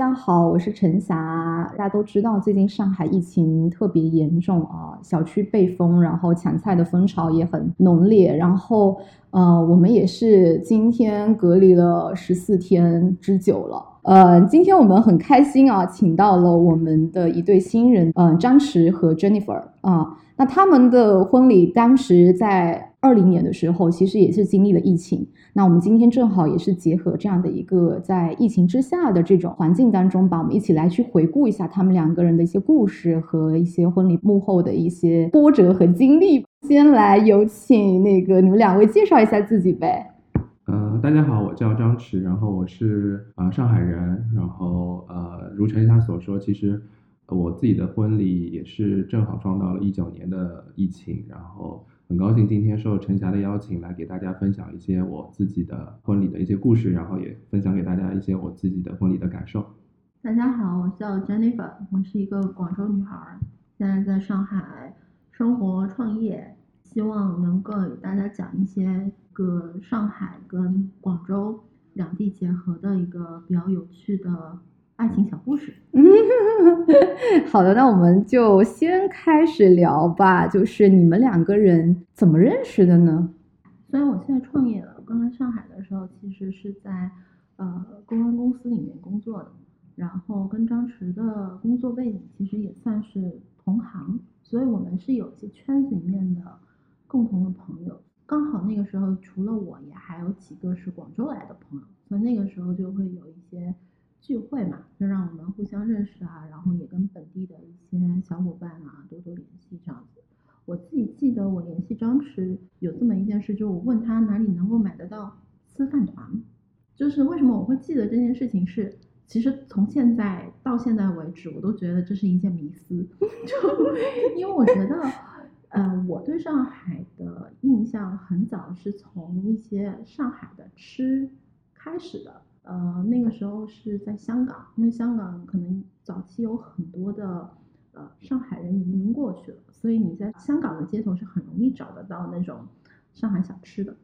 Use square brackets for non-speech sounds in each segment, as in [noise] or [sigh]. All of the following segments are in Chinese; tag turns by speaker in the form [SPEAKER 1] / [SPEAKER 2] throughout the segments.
[SPEAKER 1] 大家好，我是陈霞。大家都知道，最近上海疫情特别严重啊，小区被封，然后抢菜的风潮也很浓烈。然后，呃，我们也是今天隔离了十四天之久了。呃，今天我们很开心啊，请到了我们的一对新人，嗯、张弛和 Jennifer 啊、那他们的婚礼当时在二零年的时候，其实也是经历了疫情。那我们今天正好也是结合这样的一个在疫情之下的这种环境当中吧，我们一起来去回顾一下他们两个人的一些故事和一些婚礼幕后的一些波折和经历。先来有请那个你们两位介绍一下自己呗。
[SPEAKER 2] 呃，大家好，我叫张弛，然后我是啊、呃上海人，然后呃，如陈霞所说，其实我自己的婚礼也是正好撞到了一九年的疫情，然后很高兴今天受陈霞的邀请来给大家分享一些我自己的婚礼的一些故事，然后也分享给大家一些我自己的婚礼的感受。
[SPEAKER 3] 大家好，我叫 Jennifer，我是一个广州女孩，现在在上海生活创业，希望能够给大家讲一些个上海跟广州两地结合的一个比较有趣的爱情小故事。
[SPEAKER 1] 好的，那我们就先开始聊吧。就是你们两个人怎么认识的呢？
[SPEAKER 3] 虽然我现在创业了，我刚来上海的时候其实是在呃公关公司里面工作的，然后跟张弛的工作背景其实也算是同行，所以我们是有一些圈子里面的共同的朋友。刚好那个时候除了我，也还有几个是广州来的朋友，所以那个时候就会有一些聚会嘛，就让我们互相认识啊，然后也跟本地的一些小伙伴啊多多联系这样子。我自己记得我联系张弛有这么一件事，就我问他哪里能够买得到吃饭团，就是为什么我会记得这件事情是，其实从现在到现在为止，我都觉得这是一件迷思，[laughs] 就因为我觉得，呃，我对上海的印象很早是从一些上海的吃开始的，呃，那个时候是在香港，因为香港可能早期有很多的呃上海人移民过去了，所以你在香港的街头是很容易找得到那种上海小吃的。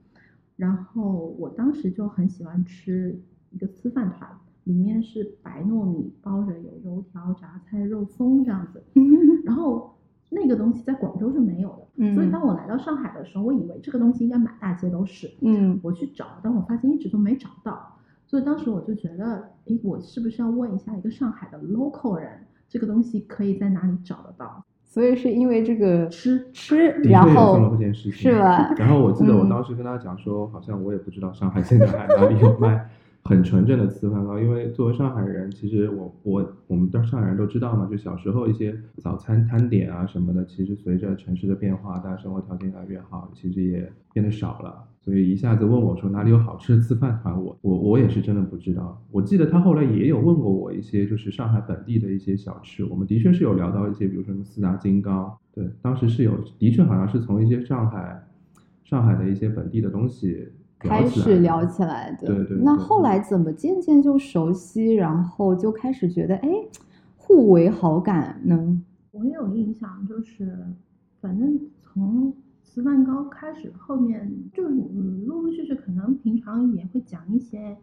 [SPEAKER 3] 然后我当时就很喜欢吃一个粢饭团，里面是白糯米包着有油条、榨菜、肉松这样子。[laughs] 然后那个东西在广州是没有的，所以
[SPEAKER 1] 嗯
[SPEAKER 3] 当我来到上海的时候，我以为这个东西应该满大街都是。
[SPEAKER 1] 嗯
[SPEAKER 3] 我去找，但我发现一直都没找到，所以当时我就觉得，诶，我是不是要问一下一个上海的 local 人，这个东西可以在哪里找得到？
[SPEAKER 1] 所以是因为这个
[SPEAKER 3] 吃
[SPEAKER 1] 吃，然后
[SPEAKER 2] 确有这件事情，
[SPEAKER 1] 是吧？
[SPEAKER 2] 然后我记得我
[SPEAKER 1] 嗯
[SPEAKER 2] 当时跟他讲说，好像我也不知道上海现在还哪里有卖很纯正的粢饭糕，因为作为上海人，其实我我我们的上海人都知道嘛，就小时候一些早餐摊点啊什么的，其实随着城市的变化，大家生活条件越来越好，其实也变得少了。所以一下子问我说哪里有好吃的粢饭团，我我我也是真的不知道。我记得他后来也有问过我一些就是上海本地的一些小吃，我们的确是有聊到一些，比如说什么四大金刚，对，当时是有，的确好像是从一些上海上海的一些本地的东西
[SPEAKER 1] 开始聊起来的。
[SPEAKER 2] 对对对
[SPEAKER 1] 那后来怎么渐渐就熟悉，然后就开始觉得哎，互为好感呢？
[SPEAKER 3] 我也有印象，就是反正从吃蛋糕开始，后面就是嗯，陆陆续续可能平常也会讲一些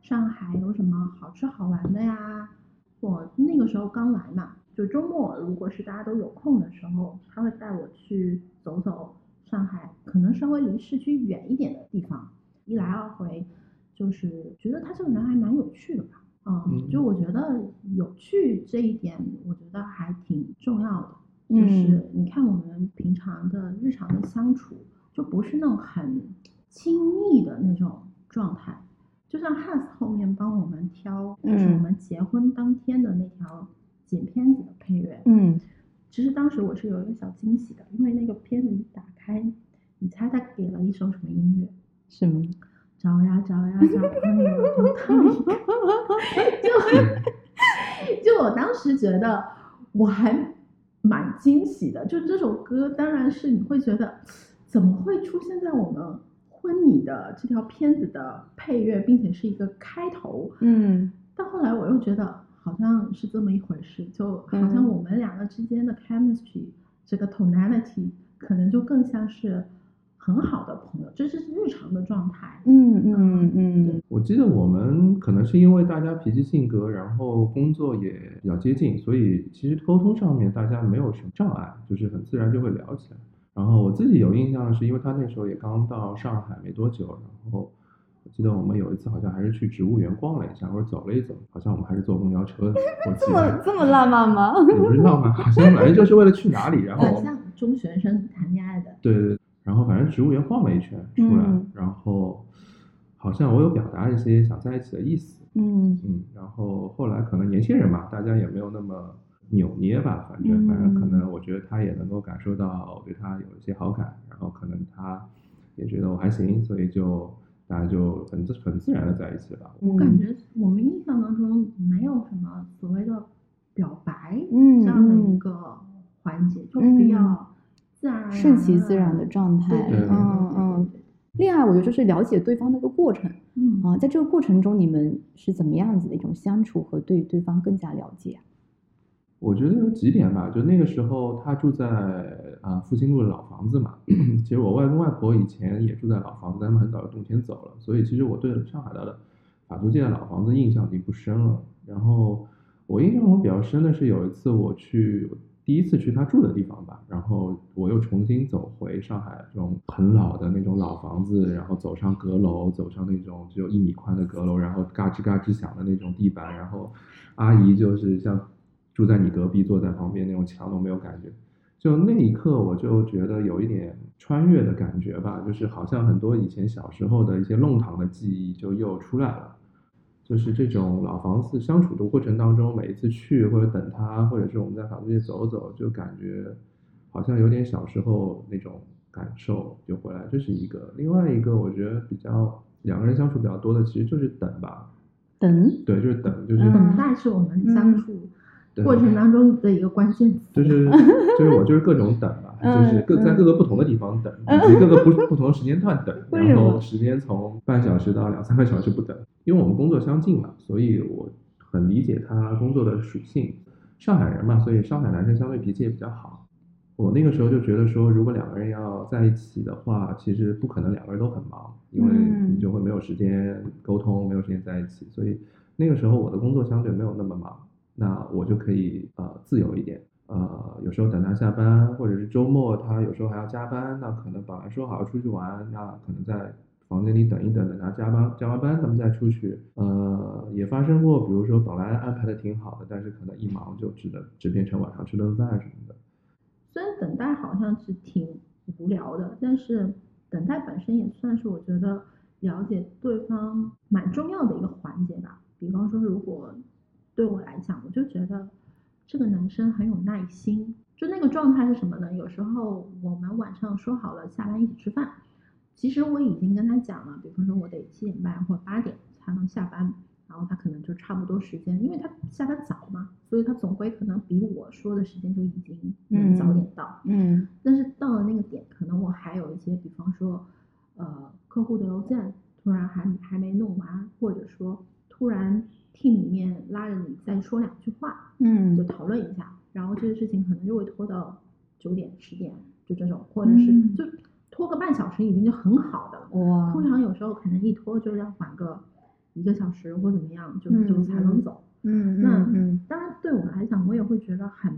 [SPEAKER 3] 上海有什么好吃好玩的呀。我那个时候刚来嘛，就周末如果是大家都有空的时候，他会带我去走走上海，可能稍微离市区远一点的地方。一来二回，就是觉得他这个人还蛮有趣的吧。嗯，
[SPEAKER 2] 嗯
[SPEAKER 3] 就我觉得有趣这一点，我觉得还挺重要的。就
[SPEAKER 1] 嗯
[SPEAKER 3] 是你看我们平常的日常的相处，就不是那种很亲密的那种状态。就像 Hans 后面帮我们挑，就是我
[SPEAKER 1] 嗯
[SPEAKER 3] 们结婚当天的那条剪片子的配乐。
[SPEAKER 1] 嗯，
[SPEAKER 3] 其实当时我是有一个小惊喜的，因为那个片子一打开，你猜他给了一首什么音乐？
[SPEAKER 1] 什么？
[SPEAKER 3] 找呀找呀找 [laughs] [laughs] 就他一个，就就我当时觉得我还蛮惊喜的。就这首歌，当然是你会觉得怎么会出现在我们婚礼的这条片子的配乐，并且是一个开头。
[SPEAKER 1] 嗯
[SPEAKER 3] 但后来我又觉得好像是这么一回事，就好像
[SPEAKER 1] 嗯
[SPEAKER 3] 我们两个之间的 chemistry，、这个 tonality 可能就更像是很好的朋友，这是日常的状态。
[SPEAKER 1] 嗯嗯嗯
[SPEAKER 2] 我记得我们可能是因为大家脾气性格，然后工作也比较接近，所以其实沟通上面大家没有什么障碍，就是很自然就会聊起来。然后我自己有印象的是，因为他那时候也刚到上海没多久，然后我记得我们有一次好像还是去植物园逛了一下，或者走了一走，好像我们还是坐公交车的。我记
[SPEAKER 1] 这么这么浪漫吗？[laughs]
[SPEAKER 2] 我不知道吗？好像反正就是为了去哪里，然后
[SPEAKER 3] 很像中学生谈恋爱的。
[SPEAKER 2] 对对，对然后反正植物园晃了一圈出来，
[SPEAKER 1] 嗯。
[SPEAKER 2] 然后好像我有表达一些想在一起的意思，
[SPEAKER 1] 嗯。
[SPEAKER 2] 嗯，然后后来可能年轻人嘛，大家也没有那么扭捏吧，反正反正可
[SPEAKER 1] 嗯
[SPEAKER 2] 能我觉得他也能够感受到我对他有一些好感，然后可能他也觉得我还行，所以就大家就很自很自然的在一起了。吧。
[SPEAKER 1] 嗯，
[SPEAKER 3] 感觉我们印象当中没有什么所谓的表白
[SPEAKER 1] 嗯
[SPEAKER 3] 这样的
[SPEAKER 1] 嗯。
[SPEAKER 3] 一个环节，就
[SPEAKER 1] 嗯。
[SPEAKER 3] 比较自然
[SPEAKER 1] 顺其自然的状态嗯嗯恋爱，我觉得就是了解对方的一个过程
[SPEAKER 3] 嗯
[SPEAKER 1] 啊，在这个过程中，你们是怎么样子的一种相处和对对方更加了解啊？
[SPEAKER 2] 我觉得有几点吧，就那个时候他住在啊复兴路的老房子嘛，[clears throat] 其实我外公外婆以前也住在老房子，他们很早就动迁走了，所以其实我对上海的法租界的老房子印象已经不深了。然后我印象中比较深的是有一次我去第一次去他住的地方吧，然后我又重新走回上海这种很老的那种老房子，然后走上阁楼，走上那种只有一米宽的阁楼，然后嘎吱嘎吱响的那种地板，然后阿姨就是像住在你隔壁，坐在旁边那种墙都没有感觉。就那一刻，我就觉得有一点穿越的感觉吧，就是好像很多以前小时候的一些弄堂的记忆就又出来了。就是这种老房子相处的过程当中，每一次去或者等他，或者是我们在法租界走走，就感觉好像有点小时候那种感受就回来，这是一个。另外一个，我觉得比较两个人相处比较多的，其实就是等吧。
[SPEAKER 1] 等，
[SPEAKER 2] 对，就是等，就是、
[SPEAKER 1] 嗯
[SPEAKER 3] 等待是我们相处
[SPEAKER 2] 对
[SPEAKER 3] 过程当中的一个关键词。
[SPEAKER 2] 就是就是我就是各种等就是各在
[SPEAKER 1] 嗯
[SPEAKER 2] 各个不同的地方等，以及各个不不同的时间段等，[laughs] 然后时间从半小时到两三个小时不等，因为我们工作相近嘛，所以我很理解他工作的属性。上海人嘛，所以上海男生相对脾气也比较好。我那个时候就觉得说，如果两个人要在一起的话，其实不可能两个人都很忙，因为
[SPEAKER 1] 嗯
[SPEAKER 2] 你就会没有时间沟通，没有时间在一起。所以那个时候我的工作相对没有那么忙，那我就可以呃自由一点。呃，有时候等他下班，或者是周末他有时候还要加班，那可能本来说好要出去玩，那可能在房间里等一等，等他加班加完班，咱们再出去。呃，也发生过，比如说本来安排的挺好的，但是可能一忙就只能只变成晚上吃顿饭什么的。
[SPEAKER 3] 虽然等待好像是挺无聊的，但是等待本身也算是我觉得了解对方蛮重要的一个环节吧。比方说，如果对我来讲，我就觉得这个男生很有耐心。就那个状态是什么呢？有时候我们晚上说好了下班一起吃饭，其实我已经跟他讲了，比方说我得七点半或者八点才能下班，然后他可能就差不多时间，因为他下班早嘛，所以他总归可能比我说的时间就已经能早点到。
[SPEAKER 1] 嗯
[SPEAKER 3] 但是到了那个点，可能我还有一些，比方说，呃，客户的邮件突然还还没弄完，或者说突然 team 里面拉着你再说两句话，嗯就
[SPEAKER 1] 嗯
[SPEAKER 3] 讨论一下，然后这个事情可能就会拖到九点、十点，就这种，或者是
[SPEAKER 1] 嗯
[SPEAKER 3] 就拖个半小时已经就很好的了。
[SPEAKER 1] 哇，
[SPEAKER 3] 通常有时候可能一拖就要缓个一个小时或怎么样，就
[SPEAKER 1] 嗯
[SPEAKER 3] 就才能走。
[SPEAKER 1] 嗯
[SPEAKER 3] 那当然对我来讲，我也会觉得很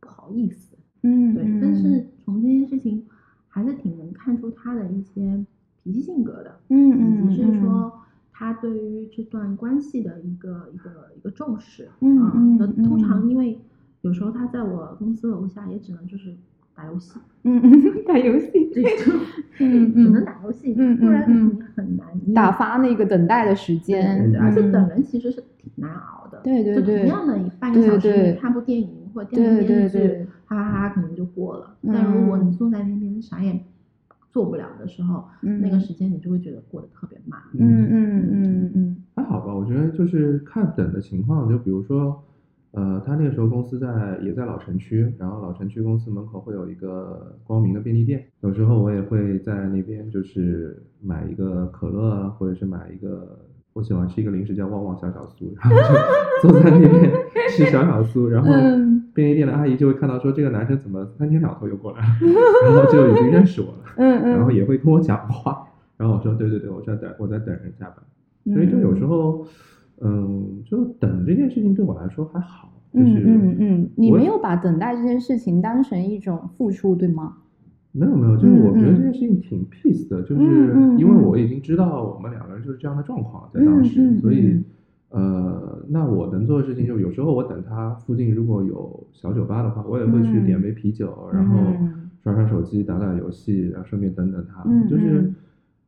[SPEAKER 3] 不好意思。
[SPEAKER 1] 嗯，
[SPEAKER 3] 对，但是从这件事情还是挺能看出他的一些脾气性格的，
[SPEAKER 1] 嗯嗯
[SPEAKER 3] 以及是说他对于这段关系的一个一个一个重视。
[SPEAKER 1] 嗯
[SPEAKER 3] 啊那通常因为有时候他在我公司楼下也只能就是打游戏，
[SPEAKER 1] 嗯嗯打游戏，
[SPEAKER 3] 对，
[SPEAKER 1] 嗯
[SPEAKER 3] 只能
[SPEAKER 1] 嗯
[SPEAKER 3] 打游戏，
[SPEAKER 1] 嗯
[SPEAKER 3] 不然
[SPEAKER 1] 嗯
[SPEAKER 3] 你很难
[SPEAKER 1] 打发那个等待的时间，
[SPEAKER 3] 对对，而且
[SPEAKER 1] 嗯
[SPEAKER 3] 等人其实是挺难熬的。就
[SPEAKER 1] 对对对
[SPEAKER 3] 同样的一半个小时，看部电影或者电
[SPEAKER 1] 对
[SPEAKER 3] 视剧
[SPEAKER 1] 对对，
[SPEAKER 3] 哈哈哈可能就过了。但如果你
[SPEAKER 1] 嗯
[SPEAKER 3] 坐在那边啥也做不了的时候，
[SPEAKER 1] 嗯
[SPEAKER 3] 那个时间你就会觉得过得特别慢。
[SPEAKER 1] 嗯嗯嗯嗯。
[SPEAKER 2] 还好吧，我觉得就是看等的情况，就比如说，呃，他那个时候公司在也在老城区，然后老城区公司门口会有一个光明的便利店，有时候我也会在那边就是买一个可乐啊，或者是买一个我喜欢吃一个零食叫旺旺小小酥，然后就坐在那边吃小小酥，然后
[SPEAKER 1] 嗯
[SPEAKER 2] 便利店的阿姨就会看到说这个男生怎么三天两头又过来了，然后就已经认识我了，
[SPEAKER 1] 嗯嗯，
[SPEAKER 2] 然后也会跟我讲话，然后我说对对对，我在等我在等人下班，所以就有时候。嗯，就等这件事情对我来说还好，就是
[SPEAKER 1] 嗯嗯嗯，你没有把等待这件事情当成一种付出，对吗？
[SPEAKER 2] 没有没有，就是我觉得这件事情挺 peace 的，就是因为
[SPEAKER 1] 嗯
[SPEAKER 2] 我已经知道我们两个人就是这样的状况在当时，所以
[SPEAKER 1] 嗯
[SPEAKER 2] 呃，那我能做的事情就是有时候我等他附近如果有小酒吧的话，我也会去点杯啤酒，然后
[SPEAKER 1] 嗯
[SPEAKER 2] 刷刷手机、打打游戏，然后顺便等等他，
[SPEAKER 1] 嗯
[SPEAKER 2] 就是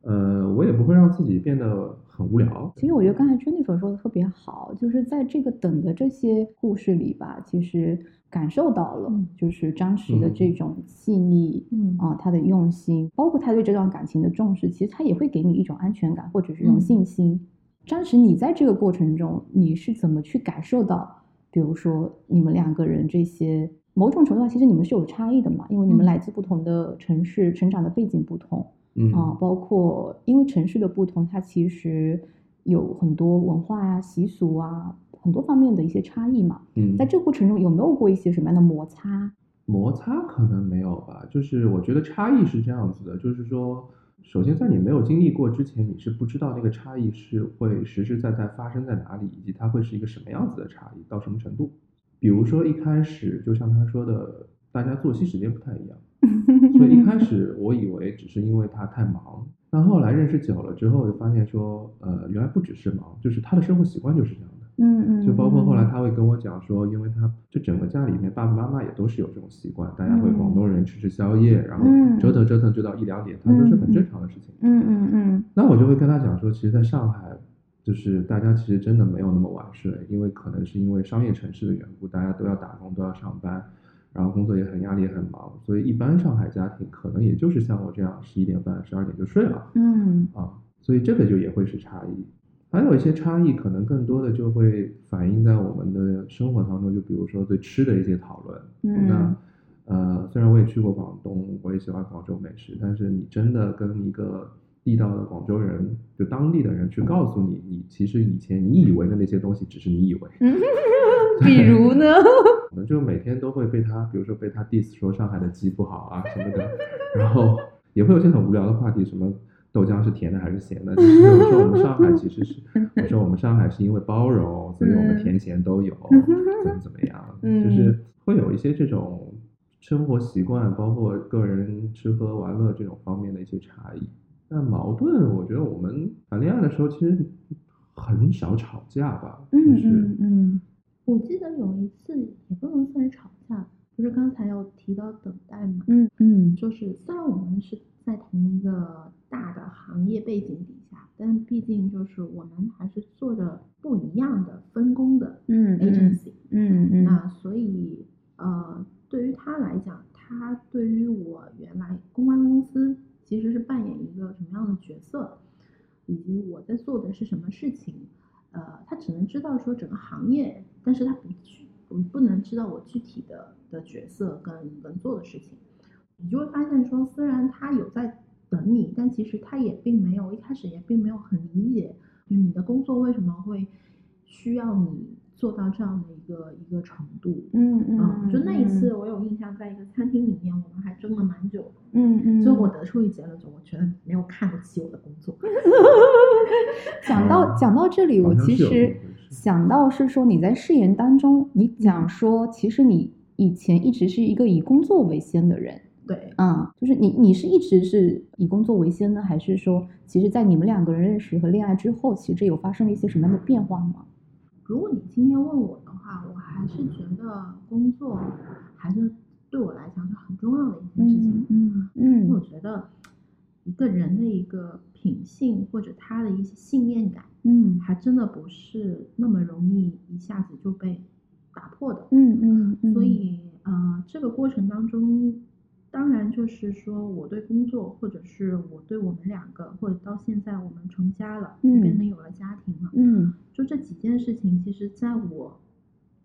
[SPEAKER 1] 嗯
[SPEAKER 2] 呃，我也不会让自己变得很无聊。
[SPEAKER 1] 其实我觉得刚才 Jennifer 说的特别好，就是在这个等的这些故事里吧，其实感受到了
[SPEAKER 3] 嗯，
[SPEAKER 1] 就是张弛的
[SPEAKER 2] 嗯
[SPEAKER 1] 这种细腻，
[SPEAKER 3] 嗯
[SPEAKER 1] 啊，他的用心，包括他对这段感情的重视，其实他也会给你一种安全感或者是一种
[SPEAKER 3] 嗯
[SPEAKER 1] 信心。张弛，你在这个过程中，你是怎么去感受到，比如说你们两个人这些某种程度上，其实你们是有差异的嘛，因为你们
[SPEAKER 3] 嗯
[SPEAKER 1] 来自不同的城市，成长的背景不同。
[SPEAKER 2] 嗯
[SPEAKER 1] 啊，包括因为城市的不同，它其实有很多文化呀、习俗啊，很多方面的一些差异嘛。
[SPEAKER 2] 嗯，
[SPEAKER 1] 在这个过程中，有没有过一些什么样的摩擦？
[SPEAKER 2] 摩擦可能没有吧，就是我觉得差异是这样子的，就是说，首先在你没有经历过之前，你是不知道那个差异是会实实在在发生在哪里，以及它会是一个什么样子的差异，到什么程度。比如说一开始，就像他说的，大家作息时间不太一样，[laughs] 所以一开始我以为只是因为他太忙，但后来认识久了之后，就发现说，呃，原来不只是忙，就是他的生活习惯就是这样的。
[SPEAKER 1] 嗯嗯，
[SPEAKER 2] 就包括后来
[SPEAKER 1] 嗯
[SPEAKER 2] 他会跟我讲说，因为他就整个家里面爸爸妈妈也都是有这种习惯，大家会
[SPEAKER 1] 嗯
[SPEAKER 2] 广东人吃吃宵夜，然后
[SPEAKER 1] 嗯
[SPEAKER 2] 折腾折腾就到一两点，他说是很正常的事情。
[SPEAKER 1] 嗯嗯嗯
[SPEAKER 2] 那我就会跟他讲说，其实在上海，就是大家其实真的没有那么晚睡，因为可能是因为商业城市的缘故，大家都要打工都要上班，然后工作也很压力也很忙，所以一般上海家庭可能也就是像我这样十一点半、十二点就睡了。
[SPEAKER 1] 嗯
[SPEAKER 2] 啊，所以这个就也会是差异。还有一些差异，可能更多的就会反映在我们的生活当中，就比如说对吃的一些讨论。
[SPEAKER 1] 嗯
[SPEAKER 2] 那呃，虽然我也去过广东，我也喜欢广州美食，但是你真的跟一个地道的广州人，就当地的人去告诉你，你其实以前你以为的那些东西，只是你以为。
[SPEAKER 1] 嗯，[laughs] 比如呢？[laughs]
[SPEAKER 2] 我们就每天都会被他，比如说被他 diss 说上海的鸡不好啊什么的，然后也会有些很无聊的话题，什么豆浆是甜的还是咸的？就是我说我们上海其实是，我说我们上海是因为包容，所以我们甜咸都有，怎么怎么样，[laughs]
[SPEAKER 1] 嗯
[SPEAKER 2] 就是会有一些这种生活习惯，包括个人吃喝玩乐这种方面的一些差异。但矛盾，我觉得我们谈恋爱的时候其实很少吵架吧，就
[SPEAKER 1] 嗯
[SPEAKER 2] 是
[SPEAKER 1] 嗯嗯。
[SPEAKER 3] 我记得有一次也不能算是吵架，不是刚才有提到等待嘛，
[SPEAKER 1] 嗯嗯。
[SPEAKER 3] 就是虽然我们是在同一个大的行业背景底下，但毕竟就是我们还是做着不一样的分工的
[SPEAKER 1] 嗯
[SPEAKER 3] agency，、
[SPEAKER 1] 嗯嗯，
[SPEAKER 3] 那所以呃，对于他来讲，他对于我原来公关公司其实是扮演一个什么样的角色，以及我在做的是什么事情，呃，他只能知道说整个行业，但是他不具不不能知道我具体的的角色跟跟做的事情，你就会发现说，虽然他有在等你，但其实他也并没有一开始也并没有很理解，就你的工作为什么会需要你做到这样的一个一个程度。
[SPEAKER 1] 嗯嗯
[SPEAKER 3] 嗯，就那一次我有印象，在一个餐厅里面，我们还争了蛮久。
[SPEAKER 1] 嗯嗯，
[SPEAKER 3] 最后我得出一结论，就我觉得你没有看得起我的工作。[laughs]
[SPEAKER 1] 讲到讲到这里，我其实想到是说你在誓言当中，你讲说其实你以前一直是一个以工作为先的人，
[SPEAKER 3] 对，
[SPEAKER 1] 嗯，就是你你是一直是以工作为先呢，还是说其实，在你们两个人认识和恋爱之后，其实有发生了一些什么样的变化吗？
[SPEAKER 3] 如果你今天问我的话，我还是觉得工作还是对我来讲是很重要的一件事情。
[SPEAKER 1] 嗯嗯
[SPEAKER 3] 因为我
[SPEAKER 1] 嗯
[SPEAKER 3] 觉得一个人的一个品性或者他的一些信念感，
[SPEAKER 1] 嗯
[SPEAKER 3] 还真的不是那么容易一下子就被打破的。
[SPEAKER 1] 嗯嗯嗯，
[SPEAKER 3] 所以呃，这个过程当中，当然就是说我对工作，或者是我对我们两个，或者到现在我们成家了，
[SPEAKER 1] 嗯
[SPEAKER 3] 变成有了家庭了，
[SPEAKER 1] 嗯
[SPEAKER 3] 就这几件事情，其实在我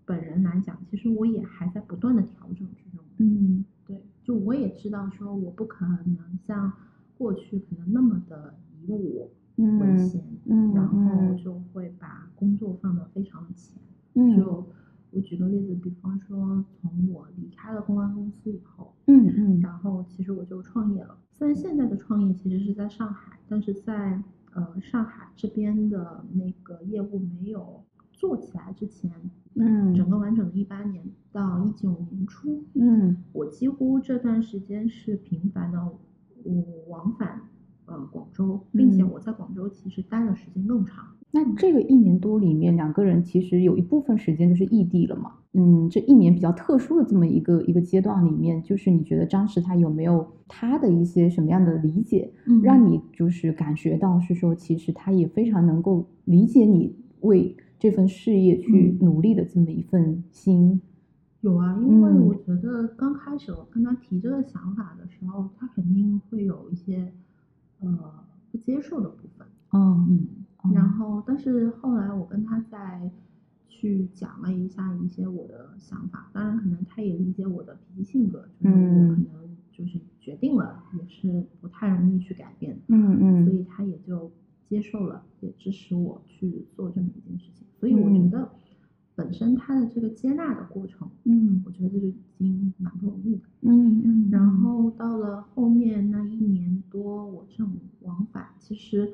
[SPEAKER 3] 本人来讲，其实我也还在不断的调整之中。
[SPEAKER 1] 嗯
[SPEAKER 3] 对，就我也知道说我不可能像过去可能那么的以我为
[SPEAKER 1] 嗯
[SPEAKER 3] 先，
[SPEAKER 1] 嗯
[SPEAKER 3] 然后
[SPEAKER 1] 嗯
[SPEAKER 3] 就会把工作放得非常的前。
[SPEAKER 1] 嗯
[SPEAKER 3] 就我举个例子，比方说从我离开了公关公司以后，
[SPEAKER 1] 嗯嗯
[SPEAKER 3] 然后其实我就创业了。虽然现在的创业其实是在上海，但是在呃上海这边的那个业务没有做起来之前，
[SPEAKER 1] 嗯
[SPEAKER 3] 整个完整的一八年到一九年初，
[SPEAKER 1] 嗯
[SPEAKER 3] 我几乎这段时间是频繁的我往返呃广州，并且
[SPEAKER 1] 嗯
[SPEAKER 3] 我在广州其实待的时间更长。
[SPEAKER 1] 那这个一年多里面，两个人其实有一部分时间就是异地了嘛。嗯，这一年比较特殊的这么一个一个阶段里面，就是你觉得张弛他有没有他的一些什么样的理解，
[SPEAKER 3] 嗯
[SPEAKER 1] 让你就是感觉到是说，其实他也非常能够理解你为这份事业去
[SPEAKER 3] 嗯
[SPEAKER 1] 努力的这么一份心。
[SPEAKER 3] 有啊，因为
[SPEAKER 1] 嗯
[SPEAKER 3] 我觉得刚开始我跟他提这个想法的时候，他肯定会有一些呃不接受的部分。
[SPEAKER 1] 嗯
[SPEAKER 3] 嗯，
[SPEAKER 1] 嗯。
[SPEAKER 3] 然后但是后来我跟他再去讲了一下一些我的想法，当然可能他也理解我的脾气性格，就是我
[SPEAKER 1] 嗯。
[SPEAKER 3] 可能就是决定了也是不太容易去改变的，
[SPEAKER 1] 嗯嗯。
[SPEAKER 3] 所以他也就接受了，也支持我去做这么一件事情。所以我觉
[SPEAKER 1] 嗯。
[SPEAKER 3] 得本身他的这个接纳的过程，
[SPEAKER 1] 嗯。
[SPEAKER 3] 我觉得就已经蛮不容易的。
[SPEAKER 1] 嗯嗯，
[SPEAKER 3] 然后到了后面那一年多，我这种往返，其实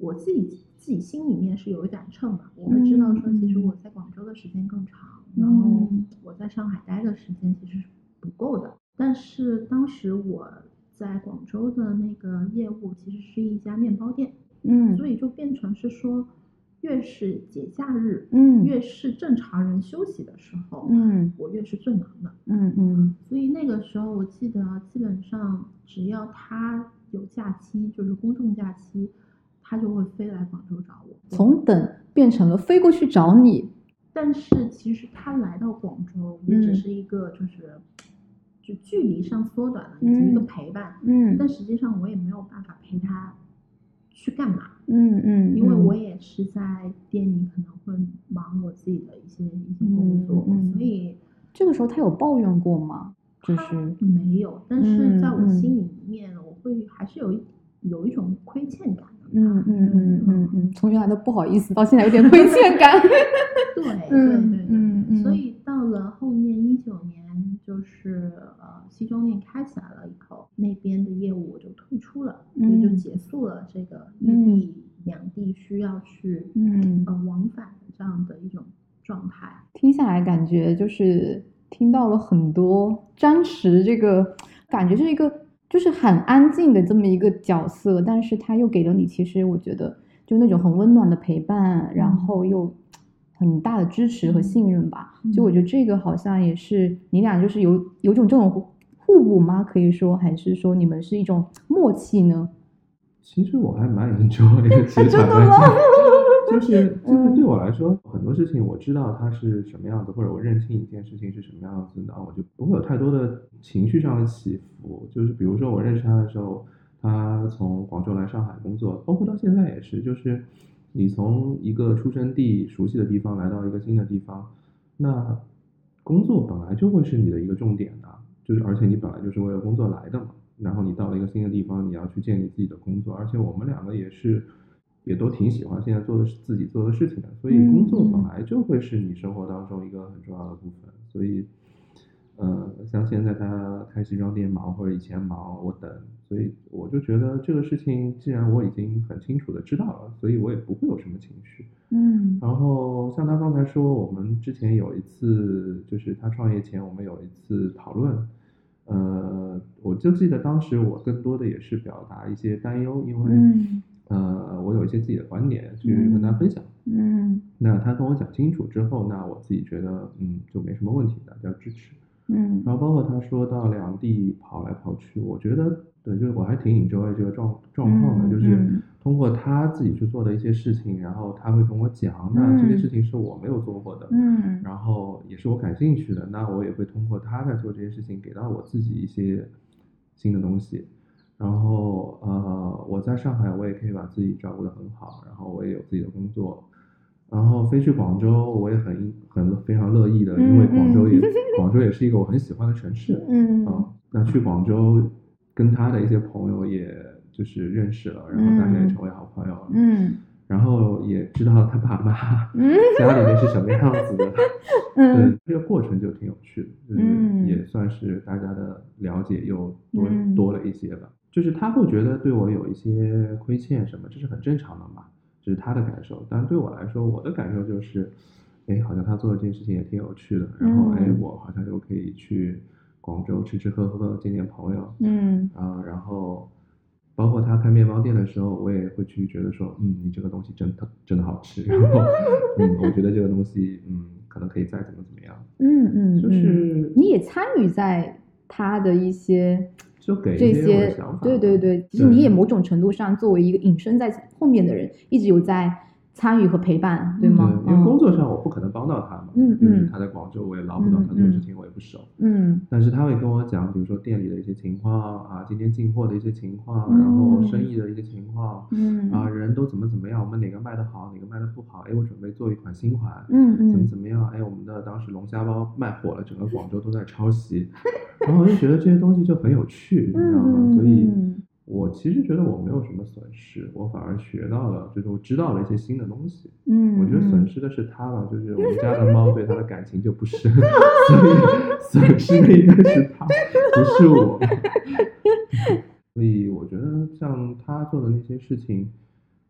[SPEAKER 3] 我自己自己心里面是有一杆秤嘛，我会知道说，其实
[SPEAKER 1] 嗯
[SPEAKER 3] 我。在广州的时间更长，然后
[SPEAKER 1] 嗯。
[SPEAKER 3] 我在上海待的时间其实是不够的。但是当时我在广州的那个业务其实是一家面包店，
[SPEAKER 1] 嗯。
[SPEAKER 3] 所以就变成是说，越是节假日，
[SPEAKER 1] 嗯。
[SPEAKER 3] 越是正常人休息的时候，
[SPEAKER 1] 嗯
[SPEAKER 3] 我越是最忙的。
[SPEAKER 1] 嗯嗯。
[SPEAKER 3] 所以那个时候，我记得基本上只要他有假期，就是公众假期，他就会飞来广州找我。
[SPEAKER 1] 从等变成了飞过去找你。
[SPEAKER 3] 但是其实他来到广州，也只
[SPEAKER 1] 嗯
[SPEAKER 3] 是一个就是就距离上缩短了，以及一个
[SPEAKER 1] 嗯
[SPEAKER 3] 陪伴。
[SPEAKER 1] 嗯
[SPEAKER 3] 但实际上我也没有办法陪他去干嘛，
[SPEAKER 1] 嗯嗯，
[SPEAKER 3] 因为
[SPEAKER 1] 嗯
[SPEAKER 3] 我也是在店里可能会忙我自己的一些一些工作，所以
[SPEAKER 1] 这个时候他有抱怨过吗？就
[SPEAKER 3] 他
[SPEAKER 1] 是
[SPEAKER 3] 没有，但是在我心里面，我会还是有一有一种亏欠感的。
[SPEAKER 1] 嗯嗯嗯嗯嗯，从原来的不好意思到现在有点亏欠感。[laughs]
[SPEAKER 3] 对对
[SPEAKER 1] 嗯
[SPEAKER 3] 对 [laughs] 对，
[SPEAKER 1] 嗯嗯
[SPEAKER 3] 所以到了后面一九年，就是呃西装店开起来了以后，那边的业务我就退出了，所以就
[SPEAKER 1] 嗯
[SPEAKER 3] 结束了这个异
[SPEAKER 1] 嗯
[SPEAKER 3] 地两地需要去
[SPEAKER 1] 嗯
[SPEAKER 3] 呃往返的这样的一种状态。
[SPEAKER 1] 听下来感觉就是听到了很多张弛这个感觉是一个就是很安静的这么一个角色，但是他又给了你其实我觉得就那种很温暖的陪伴，然
[SPEAKER 3] 嗯
[SPEAKER 1] 后又很大的支持和信任吧。就我
[SPEAKER 3] 嗯
[SPEAKER 1] 觉得这个好像也是你俩就是有有种这种互互补吗？可以说，还是说你们是一种默契呢？
[SPEAKER 2] 其实我还蛮 enjoy 这个 [laughs] 职场
[SPEAKER 1] 真的吗
[SPEAKER 2] 就是就是
[SPEAKER 1] 嗯
[SPEAKER 2] 对我来说，很多事情我知道它是什么样子，或者我认清一件事情是什么样子，然后我就不会有太多的情绪上的起伏。就是比如说我认识他的时候，他从广州来上海工作，包括到现在也是，就是你从一个出生地熟悉的地方来到一个新的地方，那工作本来就会是你的一个重点的，就是而且你本来就是为了工作来的嘛。然后你到了一个新的地方，你要去建立自己的工作，而且我们两个也是，也都挺喜欢现在做的自己做的事情的，所以工作本来就会是你生活当中一个很重要的部分。所以，呃，像现在他开西装店忙，或者以前忙，我等，所以我就觉得这个事情既然我已经很清楚的知道了，所以我也不会有什么情绪。
[SPEAKER 1] 嗯。
[SPEAKER 2] 然后像他刚才说，我们之前有一次，就是他创业前，我们有一次讨论，呃，我就记得当时我更多的也是表达一些担忧，因为、
[SPEAKER 1] 嗯
[SPEAKER 2] 呃，我有一些自己的观点去跟他分享。
[SPEAKER 1] 嗯
[SPEAKER 2] 那他跟我讲清楚之后，那我自己觉得，嗯，就没什么问题的，要支持。
[SPEAKER 1] 嗯
[SPEAKER 2] 然后包括他说到两地跑来跑去，我觉得对，就是我还挺 enjoy 这个状状况的，
[SPEAKER 1] 嗯
[SPEAKER 2] 就是
[SPEAKER 1] 嗯
[SPEAKER 2] 通过他自己去做的一些事情，然后他会跟我讲，那这些
[SPEAKER 1] 嗯
[SPEAKER 2] 事情是我没有做过的，
[SPEAKER 1] 嗯
[SPEAKER 2] 然后也是我感兴趣的，那我也会通过他在做这些事情，给到我自己一些新的东西。然后呃，我在上海，我也可以把自己照顾得很好，然后我也有自己的工作，然后飞去广州，我也很很非常乐意的，因为广州也
[SPEAKER 1] 嗯
[SPEAKER 2] 广州也是一个我很喜欢的城市。[laughs]
[SPEAKER 1] 嗯
[SPEAKER 2] 啊，那去广州跟他的一些朋友，也就是认识了，然后大家也成为好朋友了。
[SPEAKER 1] 嗯
[SPEAKER 2] 然后也知道他爸妈 [laughs]
[SPEAKER 1] 嗯 [laughs]
[SPEAKER 2] 家里面是什么样子的。
[SPEAKER 1] 嗯
[SPEAKER 2] 对，这个过程就挺有趣的，就是
[SPEAKER 1] 嗯
[SPEAKER 2] 也算是大家的了解又多、
[SPEAKER 1] 嗯
[SPEAKER 2] 多了一些吧。就是他会觉得对我有一些亏欠什么，这是很正常的嘛，这是他的感受。但对我来说，我的感受就是，哎，好像他做的这件事情也挺有趣的，然后哎，
[SPEAKER 1] 嗯
[SPEAKER 2] 我好像又可以去广州吃吃喝喝，见见朋友
[SPEAKER 1] 嗯
[SPEAKER 2] 啊，然后。包括他开面包店的时候，我也会去觉得说，嗯，你这个东西真的真的好吃，[laughs] 然后，嗯，我觉得这个东西，嗯，可能可以再怎么怎么样，
[SPEAKER 1] 嗯嗯，
[SPEAKER 2] 就是
[SPEAKER 1] 你也参与在他的一些
[SPEAKER 2] 就给
[SPEAKER 1] 这
[SPEAKER 2] 些想法，
[SPEAKER 1] 对对对，其实你也某种程度上作为一个隐身在后面的人，一直有在参与和陪伴，对吗？
[SPEAKER 2] 对，因为工作上我不可能帮到他嘛，
[SPEAKER 1] 嗯嗯
[SPEAKER 2] 他在广州，我也捞不到他做的事情，我也不熟。
[SPEAKER 1] 嗯
[SPEAKER 2] 但是他会跟我讲，比如说店里的一些情况啊，今天进货的一些情况，
[SPEAKER 1] 嗯
[SPEAKER 2] 然后生意的一些情况。
[SPEAKER 1] 嗯
[SPEAKER 2] 啊，人都怎么怎么样？我们哪个卖的好，哪个卖的不好？哎，我准备做一款新款，
[SPEAKER 1] 嗯
[SPEAKER 2] 怎么
[SPEAKER 1] 嗯
[SPEAKER 2] 怎么样？哎，我们的当时龙虾包卖火了，整个广州都在抄袭，[laughs] 然后我就觉得这些东西就很有趣，你知道吗？
[SPEAKER 1] 嗯
[SPEAKER 2] 所以
[SPEAKER 1] 嗯
[SPEAKER 2] 我其实觉得我没有什么损失，我反而学到了，就是我知道了一些新的东西。
[SPEAKER 1] 嗯，
[SPEAKER 2] 我觉得损失的是他吧，就是我们家的猫对他的感情就不深，[laughs] 所以 [laughs] 损失的应该是他，不是我。所以我觉得像他做的那些事情，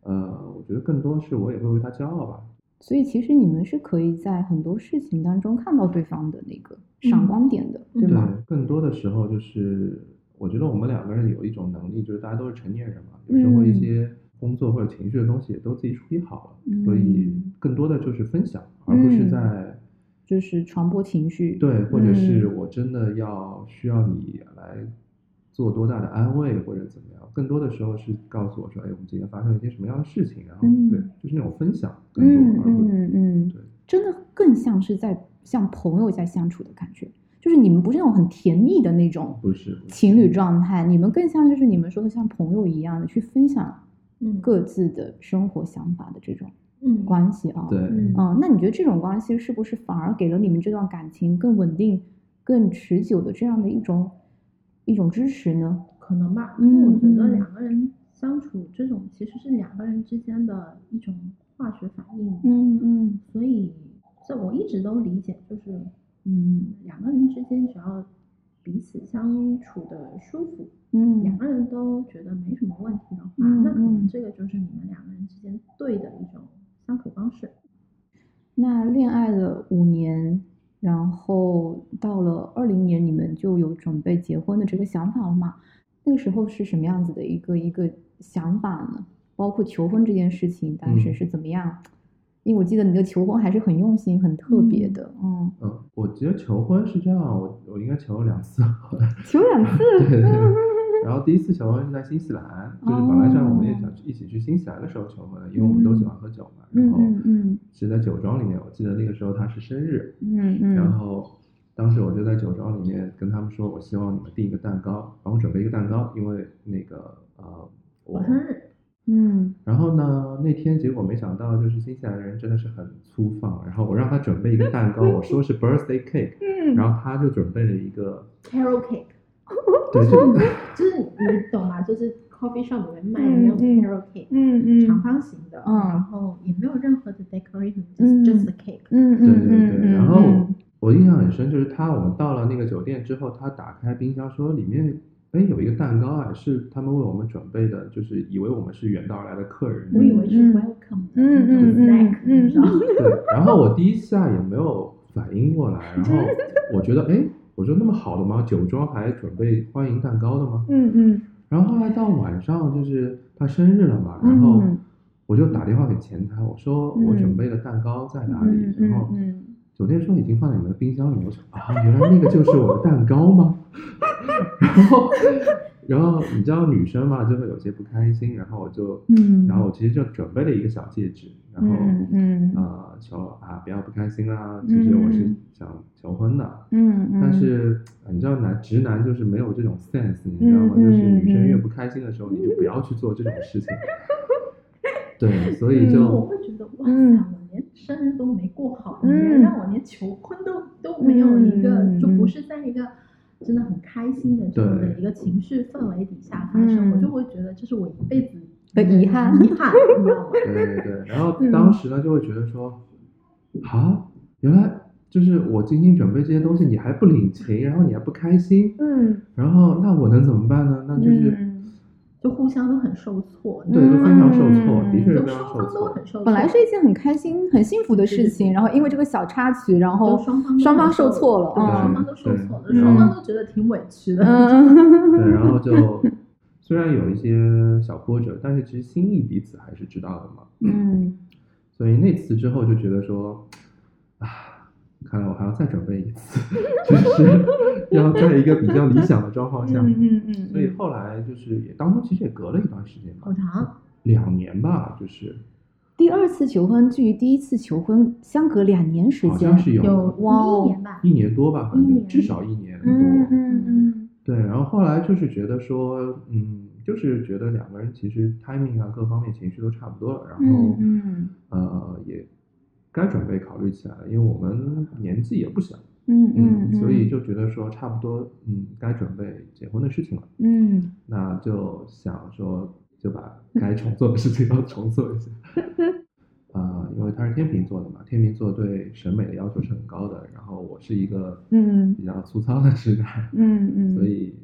[SPEAKER 2] 呃，我觉得更多是我也会为他骄傲吧。
[SPEAKER 1] 所以其实你们是可以在很多事情当中看到对方的那个闪光点的，
[SPEAKER 3] 嗯
[SPEAKER 1] 对吗？
[SPEAKER 2] 对，更多的时候就是，我觉得我们两个人有一种能力，就是大家都是成年人嘛，有时候一
[SPEAKER 1] 嗯
[SPEAKER 2] 些工作或者情绪的东西也都自己处理好了，所以
[SPEAKER 1] 嗯
[SPEAKER 2] 更多的就是分享，而不是
[SPEAKER 1] 嗯
[SPEAKER 2] 在。
[SPEAKER 1] 就是传播情绪，
[SPEAKER 2] 对，或者是
[SPEAKER 1] 嗯
[SPEAKER 2] 我真的要需要你来做多大的安慰或者怎么样，更多的时候是告诉我说，哎，我们今天发生了一些什么样的事情，然后、
[SPEAKER 1] 嗯。
[SPEAKER 2] 对，就是那种分享更
[SPEAKER 1] 嗯
[SPEAKER 2] 多，嗯
[SPEAKER 1] 嗯嗯
[SPEAKER 2] 对，
[SPEAKER 1] 真的更像是在像朋友在相处的感觉，就是你们不是那种很甜蜜的那种
[SPEAKER 2] 不是
[SPEAKER 1] 情侣状态，你们更像就是你们说的像朋友一样的去分享
[SPEAKER 3] 嗯。
[SPEAKER 1] 各自的生活想法的这种
[SPEAKER 3] 嗯。
[SPEAKER 1] 关系啊。
[SPEAKER 2] 对，
[SPEAKER 3] 嗯。
[SPEAKER 1] 嗯，那你觉得这种关系是不是反而给了你们这段感情更稳定、更持久的这样的一种一种支持呢？
[SPEAKER 3] 可能吧，因为我觉得两个人相处这种其实是两个人之间的一种化学反应，
[SPEAKER 1] 嗯嗯。
[SPEAKER 3] 所以这我一直都理解，就是嗯，两个人之间只要彼此相处的舒服，嗯。两
[SPEAKER 1] 嗯
[SPEAKER 3] 个人都觉得没什么问题的话，
[SPEAKER 1] 嗯
[SPEAKER 3] 那可能
[SPEAKER 1] 嗯。
[SPEAKER 3] 这个就是你们两个人之间对的一种相处方式。
[SPEAKER 1] 那恋爱了五年，然后到了二零年，你们就有准备结婚的这个想法了吗？那个时候是什么样子的一个一个想法呢？包括求婚这件事情，当时
[SPEAKER 2] 嗯
[SPEAKER 1] 是怎么样？因为我记得你的求婚还是很用心、很特别的，嗯，
[SPEAKER 2] 嗯，我觉得求婚是这样，我我应该求了两次婚，
[SPEAKER 1] 求两次，
[SPEAKER 2] 对 [laughs] 对对。[laughs] 然后第一次求婚是在新西兰，就是本来上我们也想去一起去新西兰的时候求婚的，因为我们都喜欢喝酒嘛。然
[SPEAKER 1] 嗯
[SPEAKER 2] 后
[SPEAKER 1] 嗯嗯
[SPEAKER 2] 是在酒庄里面，我记得那个时候他是生日，
[SPEAKER 1] 嗯嗯，
[SPEAKER 2] 然后当时我就在酒庄里面跟他们说，我希望你们订一个蛋糕，帮我准备一个蛋糕，因为那个呃我
[SPEAKER 3] 我生日，
[SPEAKER 1] 嗯
[SPEAKER 2] 然后呢，那天结果没想到，就是新西兰人真的是很粗放。然后我让他准备一个蛋糕，我说是 birthday cake，
[SPEAKER 1] 嗯
[SPEAKER 2] 然后他就准备了一个
[SPEAKER 3] ，carrot cake，[laughs]
[SPEAKER 2] 对，就 [laughs]
[SPEAKER 3] 就是你懂吗？就是 coffee shop 里面卖的那种
[SPEAKER 1] 嗯嗯
[SPEAKER 3] carrot cake，、
[SPEAKER 1] 嗯嗯
[SPEAKER 3] 长方形的，
[SPEAKER 1] 嗯
[SPEAKER 3] 然后也没有任何的 decoration，就是
[SPEAKER 1] 嗯
[SPEAKER 3] just a cake。
[SPEAKER 1] 嗯
[SPEAKER 2] 对对
[SPEAKER 1] 嗯
[SPEAKER 2] 对。然后我印象很深，就是他我们到了那个酒店之后，他打开冰箱说里面哎有一个蛋糕啊，是他们为我们准备的，就是以为我们是远道而来的客人。
[SPEAKER 3] 我以为是
[SPEAKER 1] 嗯
[SPEAKER 3] welcome 的
[SPEAKER 1] 嗯嗯嗯
[SPEAKER 3] 你知道吗？
[SPEAKER 2] 对，然后我第一下也没有反应过来，然后我觉得哎，我说那么好的吗？酒庄还准备欢迎蛋糕的吗？
[SPEAKER 1] 嗯嗯
[SPEAKER 2] 然后后来到晚上，就是他生日了嘛，然后
[SPEAKER 1] 嗯
[SPEAKER 2] 我就打电话给前台，我说我准备的蛋糕在哪里？
[SPEAKER 1] 嗯
[SPEAKER 2] 然后
[SPEAKER 1] 嗯
[SPEAKER 2] 酒店说已经放在你们的冰箱里面。我说啊，原来那个就是我的蛋糕吗？[laughs] 然后，然后你知道女生嘛，就会有些不开心，然后我就，
[SPEAKER 1] 嗯
[SPEAKER 2] 然后我其实就准备了一个小戒指，然后、
[SPEAKER 1] 嗯嗯。
[SPEAKER 2] 呃求啊不要不开心啦，其实我是想求婚的。
[SPEAKER 1] 嗯嗯，
[SPEAKER 2] 但是。呃你知道男直男就是没有这种 sense，你知道吗？
[SPEAKER 1] 嗯
[SPEAKER 2] 就是女生
[SPEAKER 1] 嗯。
[SPEAKER 2] 越不开心的时候，你就不要去做这种事情。[laughs] 对，所以就、
[SPEAKER 3] 我会觉得哇塞，
[SPEAKER 1] 嗯。
[SPEAKER 3] 我连生日都没过好，让我连求婚都都没有一个，
[SPEAKER 1] 嗯
[SPEAKER 3] 就不是在一个真的很开心的这样的一个情绪氛围底下发生，
[SPEAKER 1] 嗯。
[SPEAKER 3] 我就会觉得这是我一辈子
[SPEAKER 1] 的遗憾。
[SPEAKER 3] 遗憾，你知道吗？[laughs]
[SPEAKER 2] 对对对，然后
[SPEAKER 1] 嗯
[SPEAKER 2] 当时呢就会觉得说，啊，原来就是我精心准备这些东西，你还不领情，然后你还不开心，
[SPEAKER 1] 嗯。
[SPEAKER 2] 然后那我能怎么办呢？那就是、
[SPEAKER 1] 嗯
[SPEAKER 3] 就互相都很受挫，
[SPEAKER 2] 对，都非常受挫，
[SPEAKER 1] 嗯
[SPEAKER 2] 的确是
[SPEAKER 3] 就
[SPEAKER 2] 非常受
[SPEAKER 3] 双方都
[SPEAKER 2] 挫。
[SPEAKER 3] 很受挫。
[SPEAKER 1] 本来是一件很开心、很幸福的事情，然后因为这个小插曲，然后
[SPEAKER 3] 双方
[SPEAKER 1] 双方受挫了，
[SPEAKER 3] 双方都受挫了，双方都觉得挺委屈的。
[SPEAKER 1] 嗯 [laughs]
[SPEAKER 2] 对，然后就虽然有一些小波折，但是其实心意彼此还是知道的嘛。
[SPEAKER 1] 嗯
[SPEAKER 2] 所以那次之后就觉得说，啊，看来我还要再准备一次，就是 [laughs] 要在一个比较理想的状况下。
[SPEAKER 1] 嗯嗯嗯，
[SPEAKER 2] 所以后来就是也当中其实也隔了一段时间吧
[SPEAKER 3] 好，长，
[SPEAKER 2] 两年吧，就是
[SPEAKER 1] 第二次求婚距离第一次求婚相隔两年时间，
[SPEAKER 2] 好像是有
[SPEAKER 3] 有一年吧，
[SPEAKER 2] 一年多吧，反正
[SPEAKER 3] 一年
[SPEAKER 2] 至少一年多。
[SPEAKER 1] 嗯嗯嗯
[SPEAKER 2] 对，然后后来就是觉得说，嗯，就是觉得两个人其实 timing 啊各方面情绪都差不多了，然后、
[SPEAKER 1] 嗯嗯
[SPEAKER 2] 呃也该准备考虑起来了，因为我们年纪也不小，
[SPEAKER 1] 嗯嗯，
[SPEAKER 2] 所以就觉得说差不多，嗯，该准备结婚的事情了，
[SPEAKER 1] 嗯。
[SPEAKER 2] 那就想说就把该重做的事情要重做一下。[laughs] 啊、因为他是天秤座的嘛，天秤座对审美的要求是很高的，然后我是一个
[SPEAKER 1] 嗯。
[SPEAKER 2] 比较粗糙的直男，
[SPEAKER 1] 嗯嗯，
[SPEAKER 2] 所以。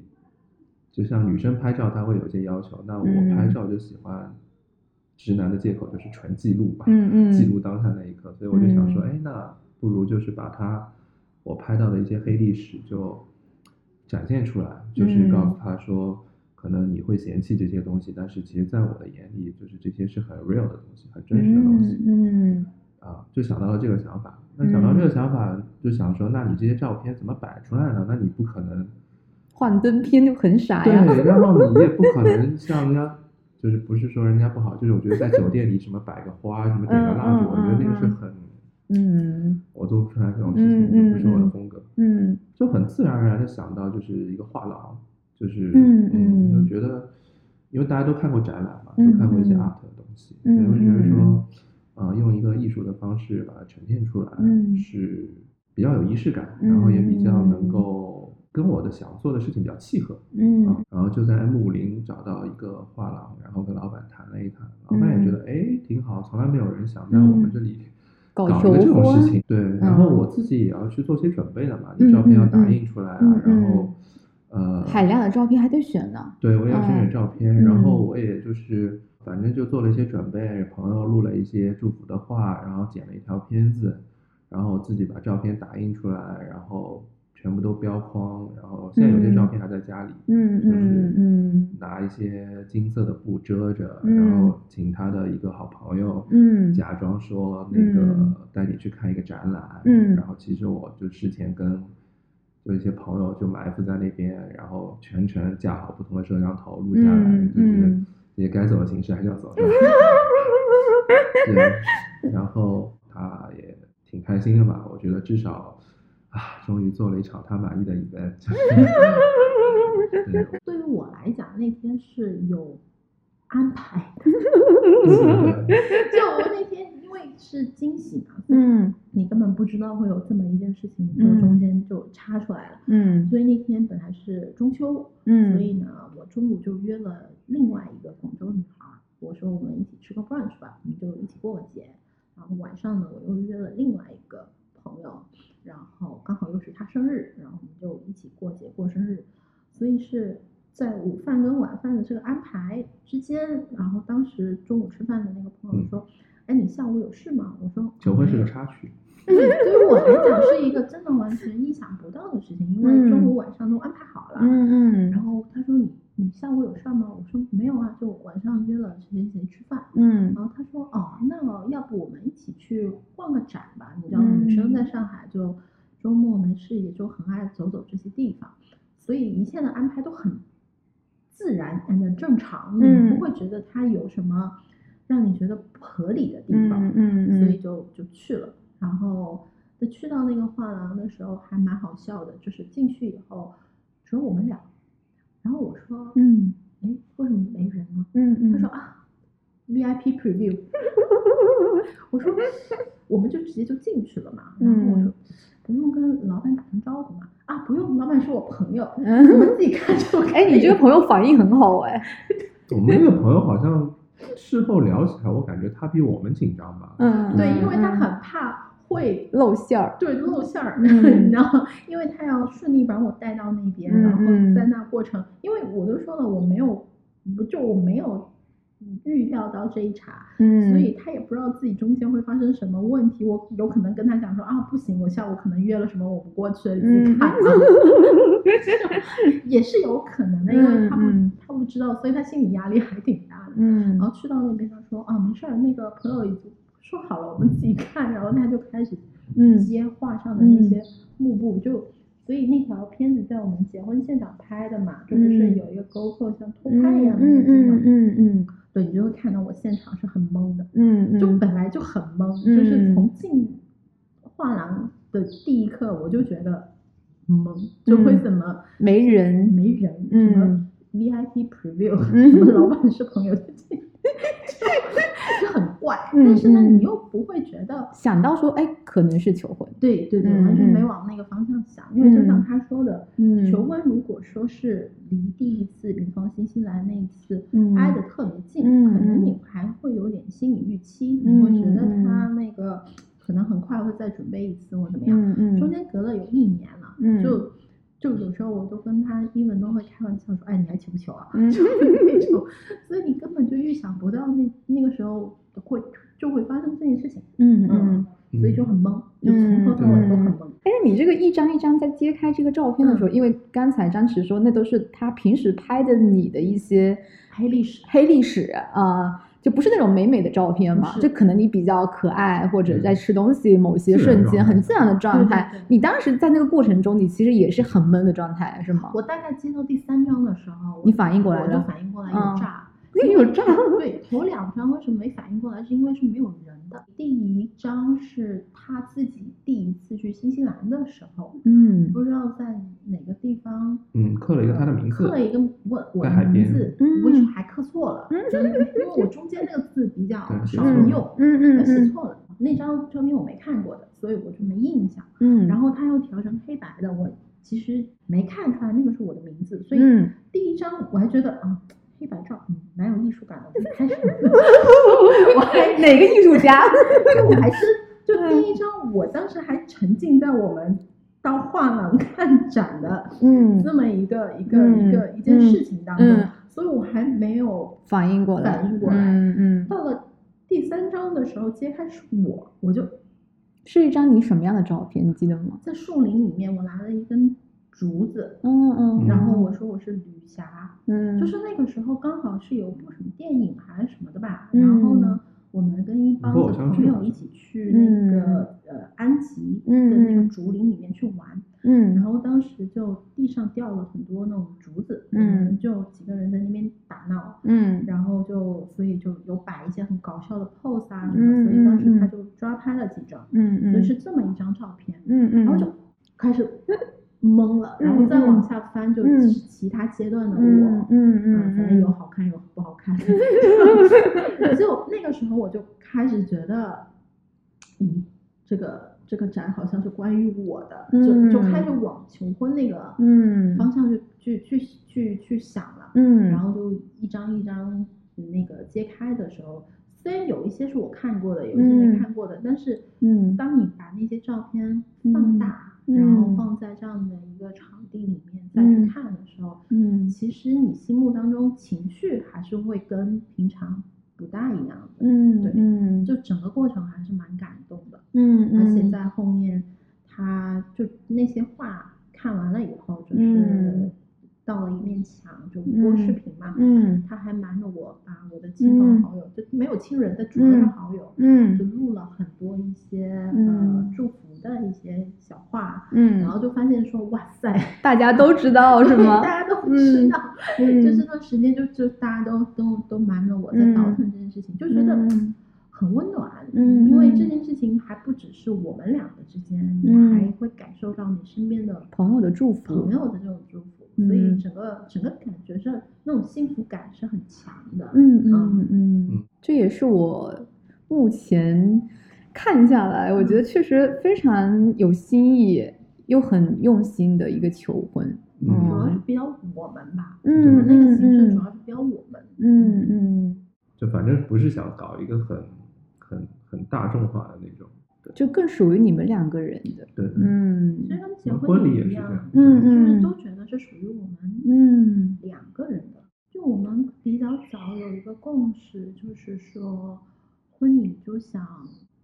[SPEAKER 2] 就像女生拍照，她会有一些要求，那我
[SPEAKER 1] 嗯
[SPEAKER 2] 拍。照就喜欢直男的借口就是纯记录吧，
[SPEAKER 1] 嗯嗯
[SPEAKER 2] 记录当下那一刻，所以我就想说，
[SPEAKER 1] 嗯
[SPEAKER 2] 哎，那不如就是把他我拍到的一些黑历史就展现出来，就是告诉他说。可能你会嫌弃这些东西，但是其实在我的眼里，就是这些是很 real 的东西，很真实的东西。
[SPEAKER 1] 嗯
[SPEAKER 2] 啊，就想到了这个想法。那想到这个想法，就想说，那你这些照片怎么摆出来呢？那你不可能
[SPEAKER 1] 幻灯片就很傻呀，
[SPEAKER 2] 对，然后你也不可能像人家，就是不是说人家不好，就是我觉得在酒店里什么摆个花，什么点个蜡烛，我觉得那个是
[SPEAKER 1] 嗯
[SPEAKER 2] 很，
[SPEAKER 1] 嗯。
[SPEAKER 2] 我做不出来这种事情，不是我的
[SPEAKER 1] 嗯
[SPEAKER 2] 风格，
[SPEAKER 1] 嗯。
[SPEAKER 2] 就很自然而然的想到就是一个画廊，就是
[SPEAKER 1] 嗯嗯
[SPEAKER 2] 就觉得，因为大家都看过展览嘛，
[SPEAKER 1] 嗯
[SPEAKER 2] 都看过一些
[SPEAKER 1] 嗯
[SPEAKER 2] art 的东西，所
[SPEAKER 1] 嗯
[SPEAKER 2] 以我觉得
[SPEAKER 1] 嗯
[SPEAKER 2] 说，呃，用一个艺术的方式把它呈现出来，
[SPEAKER 1] 嗯。
[SPEAKER 2] 是比较有仪式感，然后也比较能
[SPEAKER 1] 嗯
[SPEAKER 2] 够跟我的想做的事情比较契合。
[SPEAKER 1] 嗯。
[SPEAKER 2] 啊，然后就在 M 五零找到一个画廊，然后跟老板谈了一谈，老板也觉得哎挺好，从来没有人想在我们这里
[SPEAKER 1] 嗯搞
[SPEAKER 2] 搞一个这种事情，对，然后
[SPEAKER 1] 嗯。
[SPEAKER 2] 我自己也要去做些准备的嘛，
[SPEAKER 1] 嗯
[SPEAKER 2] 你照片要打印出来啊，
[SPEAKER 1] 嗯
[SPEAKER 2] 然后呃，
[SPEAKER 1] 海量的照片还得选呢，
[SPEAKER 2] 对我也要选选
[SPEAKER 1] 嗯
[SPEAKER 2] 照片，然后
[SPEAKER 1] 嗯。
[SPEAKER 2] 我也就是反正就做了一些准备，朋友录了一些祝福的话，然后剪了一条片子，然后自己把照片打印出来，然后全部都标框，然后现在有些照片还在家里，
[SPEAKER 1] 嗯嗯嗯。
[SPEAKER 2] 拿一些金色的布遮着，
[SPEAKER 1] 嗯
[SPEAKER 2] 然后请他的一个好朋友，
[SPEAKER 1] 嗯。
[SPEAKER 2] 假装说那个。
[SPEAKER 1] 嗯
[SPEAKER 2] 带你去看一个展览，
[SPEAKER 1] 嗯。
[SPEAKER 2] 然后其实我就事前跟就一些朋友就埋伏在那边，然后全程架好不同的摄像头录下来，
[SPEAKER 1] 嗯
[SPEAKER 2] 就是
[SPEAKER 1] 嗯。
[SPEAKER 2] 这些该走的形式还是要走的。[laughs] 对，然后他也挺开心的吧？我觉得至少啊，终于做了一场他满意的 event。[laughs] 对，
[SPEAKER 3] 于我来讲，那天是有安排的。[laughs] 就我那天因为是惊喜嘛，所以
[SPEAKER 1] 嗯
[SPEAKER 3] 你根本不知道会有这么一件事情，就
[SPEAKER 1] 嗯
[SPEAKER 3] 中间就插出来了。
[SPEAKER 1] 嗯
[SPEAKER 3] 所以那天本来是中秋，
[SPEAKER 1] 嗯
[SPEAKER 3] 所以呢，我中午就约了另外一个广州女孩儿，我说我们一起吃个 brunch 吧，我们就一起过个节。然后晚上呢，我又约了另外一个朋友，然后刚好又是他生日，然后我们就一起过节过生日。所以是在午饭跟晚饭的这个安排之间，然后当时中午吃饭的那个朋友
[SPEAKER 2] 嗯
[SPEAKER 3] 说：“哎，你下午有事吗？”我说：“
[SPEAKER 2] 求婚是个插曲。
[SPEAKER 3] 对于我来讲是一个真的完全意想不到的事情，因为中午晚上都安排好了。
[SPEAKER 1] 嗯
[SPEAKER 3] 然后他说你你下午有事儿吗？我说没有啊，就晚上约了谁谁谁吃饭。
[SPEAKER 1] 嗯
[SPEAKER 3] 然后他说哦，那要不我们一起去逛个展吧？你知道
[SPEAKER 1] 嗯
[SPEAKER 3] 女生在上海就周末没事也就很爱走走这些地方，所以一切的安排都很自然 and 正常，你
[SPEAKER 1] 嗯
[SPEAKER 3] 不会觉得他有什么让你觉得不合理的地方。
[SPEAKER 1] 嗯嗯
[SPEAKER 3] 所以就就去了。然后在去到那个画廊的时候还蛮好笑的，就是进去以后只有我们俩，然后我说，
[SPEAKER 1] 嗯
[SPEAKER 3] 哎，为什么没人呢？
[SPEAKER 1] 嗯嗯，
[SPEAKER 3] 他说啊，VIP preview，[laughs] 我说我们就直接就进去了嘛，然后我说
[SPEAKER 1] 嗯
[SPEAKER 3] 不用跟老板打声招呼嘛，啊不用，老板是我朋友，
[SPEAKER 1] 嗯 [laughs]
[SPEAKER 3] 我们自己看就可以。
[SPEAKER 1] 哎，你这个朋友反应很好哎。[laughs]
[SPEAKER 2] 我们那个朋友好像事后聊起来，我感觉他比我们紧张吧。
[SPEAKER 1] 嗯，
[SPEAKER 3] 对，
[SPEAKER 1] 嗯
[SPEAKER 3] 因为他
[SPEAKER 1] 嗯
[SPEAKER 3] 很怕会
[SPEAKER 1] 露馅儿。
[SPEAKER 3] 对露馅儿，
[SPEAKER 1] 嗯 [laughs]
[SPEAKER 3] 然后因为他要顺利把我带到那边，
[SPEAKER 1] 嗯
[SPEAKER 3] 然后
[SPEAKER 1] 嗯
[SPEAKER 3] 在那过程，因为我都说了我没有，不就我没有预料到这一茬，
[SPEAKER 1] 嗯，
[SPEAKER 3] 所以他也不知道自己中间会发生什么问题。我有可能跟他讲说啊，不行，我下午可能约了什么，我不过去了，你看啊。[laughs] 也是有可能的，因为他不、他不知道，所以他心理压力还挺大的。
[SPEAKER 1] 嗯
[SPEAKER 3] 然后去到那边，他说啊，没事儿，那个朋友已经说好了，我们自己看。然后他就开始
[SPEAKER 1] 嗯。
[SPEAKER 3] 接画上的那些幕布，就所以那条片子在我们结婚现场拍的嘛，就不是有一个 GoPro 像偷拍一样的那
[SPEAKER 1] 嗯
[SPEAKER 3] 个镜头，
[SPEAKER 1] 嗯嗯嗯
[SPEAKER 3] 对你就会看到我现场是很懵的，
[SPEAKER 1] 嗯，
[SPEAKER 3] 就
[SPEAKER 1] 嗯
[SPEAKER 3] 本来就很懵，
[SPEAKER 1] 嗯
[SPEAKER 3] 就是从进画廊的第一刻我就觉得懵，就会怎么
[SPEAKER 1] 没人。
[SPEAKER 3] 没人，
[SPEAKER 1] 嗯。
[SPEAKER 3] 什么 VIP preview，[laughs]
[SPEAKER 1] 嗯
[SPEAKER 3] 什么老板是朋友，就就很怪。
[SPEAKER 1] 嗯
[SPEAKER 3] 但是呢，
[SPEAKER 1] 嗯
[SPEAKER 3] 你又不会觉得，
[SPEAKER 1] 想到说，哎，可能是求婚。
[SPEAKER 3] 对对对，
[SPEAKER 1] 嗯
[SPEAKER 3] 完全没
[SPEAKER 1] 嗯
[SPEAKER 3] 往那个方向想。因为就像
[SPEAKER 1] 嗯
[SPEAKER 3] 他说的，
[SPEAKER 1] 嗯
[SPEAKER 3] 求婚如果说是离第一次，比方新西兰那一次
[SPEAKER 1] 嗯
[SPEAKER 3] 挨得特别近，
[SPEAKER 1] 嗯
[SPEAKER 3] 可能
[SPEAKER 1] 嗯
[SPEAKER 3] 你还会有点心理预期，你会觉得他那个可能很快会再准备一次或怎么样。中间隔了有一年了，
[SPEAKER 1] 嗯
[SPEAKER 3] 就就有时候我都跟他英文都会开玩笑说，哎，你还求不求啊？
[SPEAKER 1] 嗯 [laughs]
[SPEAKER 3] 就那种，所以你根本就预想不到那那个时候会就会发生这件事情，
[SPEAKER 1] 嗯嗯。
[SPEAKER 3] 所以就很懵，就从头到尾都很懵。
[SPEAKER 1] 哎，那你这个一张一张在揭开这个照片的时候，因为刚才张弛说那都是他平时拍的你的一些
[SPEAKER 3] 黑历史，
[SPEAKER 1] 黑历史啊、就不是那种美美的照片嘛，就可能你比较可爱，或者在吃东西某些瞬间很自然的状态
[SPEAKER 3] 对对对。
[SPEAKER 1] 你当时在那个过程中，你其实也是很闷的状态，是吗？
[SPEAKER 3] 我大概接到第三张的时候，
[SPEAKER 1] 你反应过来了
[SPEAKER 3] 我就反应过来有
[SPEAKER 1] 嗯
[SPEAKER 3] 炸，
[SPEAKER 1] 你有 [laughs] 章
[SPEAKER 3] 对，头两章为什么没反应过来？是因为是没有人的。第一章是他自己第一次去新西兰的时候，
[SPEAKER 1] 嗯
[SPEAKER 3] 不知道在哪个地方
[SPEAKER 2] 嗯，刻了一个他的名字
[SPEAKER 3] 刻，了一个我我的名字
[SPEAKER 1] 嗯，
[SPEAKER 3] 我还刻错了，就因为我中间那个字比较少
[SPEAKER 2] 错了
[SPEAKER 3] 用，
[SPEAKER 1] 嗯
[SPEAKER 3] 写
[SPEAKER 1] 嗯
[SPEAKER 3] 错了。那张照片我没看过的，所以我就没印象。
[SPEAKER 1] 嗯，
[SPEAKER 3] 然后他又调成黑白的，我其实没看出来那个是我的名字，所以
[SPEAKER 1] 嗯
[SPEAKER 3] 第一张我还觉得啊，黑白照嗯蛮有艺术感的，开始，[laughs] 我还 [laughs]
[SPEAKER 1] 哪个艺术家？
[SPEAKER 3] 我还是 [laughs] 就第一张，我当时还沉浸在我们到画廊看展的
[SPEAKER 1] 嗯，
[SPEAKER 3] 这么一个一个
[SPEAKER 1] 嗯
[SPEAKER 3] 一个一件事情当中
[SPEAKER 1] 嗯，
[SPEAKER 3] 所以我还没有
[SPEAKER 1] 反应过来，
[SPEAKER 3] 反应过来
[SPEAKER 1] 嗯嗯，
[SPEAKER 3] 到了第三张的时候揭开是我，我就是
[SPEAKER 1] 一张你什么样的照片？你记得吗？
[SPEAKER 3] 在树林里面，我拿了一根竹子，
[SPEAKER 1] 嗯嗯，
[SPEAKER 3] 然后我说我是旅侠，
[SPEAKER 1] 嗯，
[SPEAKER 3] 就是那个时候刚好是有部什么电影还是什么的吧，
[SPEAKER 1] 嗯。
[SPEAKER 3] 然后呢，我们跟一帮子朋友一起去那个、呃安吉的那个竹林里面去玩，
[SPEAKER 1] 嗯。
[SPEAKER 3] 然后当时就地上掉了很多那种竹子，
[SPEAKER 1] 嗯
[SPEAKER 3] 我们。就几个人在那边打闹。
[SPEAKER 1] 嗯。
[SPEAKER 3] 然后就，所以就有摆一些很搞笑的 pose 啊什
[SPEAKER 1] 嗯
[SPEAKER 3] 么，所以当时他
[SPEAKER 1] 嗯。
[SPEAKER 3] 就抓拍了几张，
[SPEAKER 1] 嗯嗯，
[SPEAKER 3] 所以是这么一张照片。
[SPEAKER 1] 嗯嗯，
[SPEAKER 3] 然后就开始懵了，然后再往下翻，就
[SPEAKER 1] 是
[SPEAKER 3] 其他阶段的我，
[SPEAKER 1] 嗯嗯嗯
[SPEAKER 3] 啊反正有好看有不好看，[laughs] 就那个时候我就开始觉得，嗯，这个这个展好像是关于我的，就就开始往求婚那个
[SPEAKER 1] 嗯。
[SPEAKER 3] 方向去去去去去想了，
[SPEAKER 1] 嗯，
[SPEAKER 3] 然后就一张一张那个揭开的时候。虽然有一些是我看过的，有一些没看过的，但是
[SPEAKER 1] 嗯。
[SPEAKER 3] 当你把那些照片放大，
[SPEAKER 1] 嗯
[SPEAKER 3] 然后放在这样的一个场地里面再去看的时候，
[SPEAKER 1] 嗯。
[SPEAKER 3] 其实你心目当中情绪还是会跟平常不大一样的，
[SPEAKER 1] 嗯
[SPEAKER 3] 对
[SPEAKER 1] 嗯。
[SPEAKER 3] 就整个过程还是蛮感动的，
[SPEAKER 1] 嗯，
[SPEAKER 3] 而且在后面，他就那些话看完了以后，就是
[SPEAKER 1] 嗯
[SPEAKER 3] 到了一面墙，就播视频嘛，
[SPEAKER 1] 嗯
[SPEAKER 3] 他还瞒着我把我的亲朋好友，就没有亲人的，主要是好友，就
[SPEAKER 1] 嗯
[SPEAKER 3] 录了很多一些、
[SPEAKER 1] 嗯
[SPEAKER 3] 呃祝福的一些小话，
[SPEAKER 1] 嗯，
[SPEAKER 3] 然后就发现说哇塞，
[SPEAKER 1] 大家都知道是吗？[laughs]
[SPEAKER 3] 大家都知道，
[SPEAKER 1] 嗯 [laughs]
[SPEAKER 3] 就这段时间就就大家都都都瞒着我在倒腾这件事情，就觉得
[SPEAKER 1] 嗯
[SPEAKER 3] 很温暖，
[SPEAKER 1] 嗯
[SPEAKER 3] 因为
[SPEAKER 1] 嗯
[SPEAKER 3] 这件事情还不只是我们两个之间，你
[SPEAKER 1] 嗯
[SPEAKER 3] 还会感受到你身边的
[SPEAKER 1] 朋友的祝福
[SPEAKER 3] 朋友的这种祝福，
[SPEAKER 1] 嗯
[SPEAKER 3] 所以整个整个感觉是那种幸福感是很强的，
[SPEAKER 1] 嗯
[SPEAKER 3] 嗯
[SPEAKER 1] 嗯嗯，这也是我目前看下来，我觉得确实非常有新意，又很用心的一个求婚。
[SPEAKER 2] 嗯
[SPEAKER 3] 主要是
[SPEAKER 1] 嗯
[SPEAKER 3] 比较我们吧，
[SPEAKER 1] 嗯
[SPEAKER 3] 就是那个形式
[SPEAKER 1] 嗯
[SPEAKER 3] 主要是比较我们。
[SPEAKER 1] 嗯嗯，
[SPEAKER 2] 就反正不是想搞一个很很很大众化的那种。
[SPEAKER 1] 就更属于你们两个人的。
[SPEAKER 2] 对，
[SPEAKER 1] 嗯
[SPEAKER 3] 其实他们结
[SPEAKER 2] 婚
[SPEAKER 3] 婚
[SPEAKER 2] 礼也
[SPEAKER 3] 也一样
[SPEAKER 2] 是这样，
[SPEAKER 1] 嗯
[SPEAKER 3] 就是
[SPEAKER 1] 嗯
[SPEAKER 3] 都觉得是属于我们
[SPEAKER 1] 嗯。
[SPEAKER 3] 两个人的。就我们比较早有一个共识，就是说婚礼就想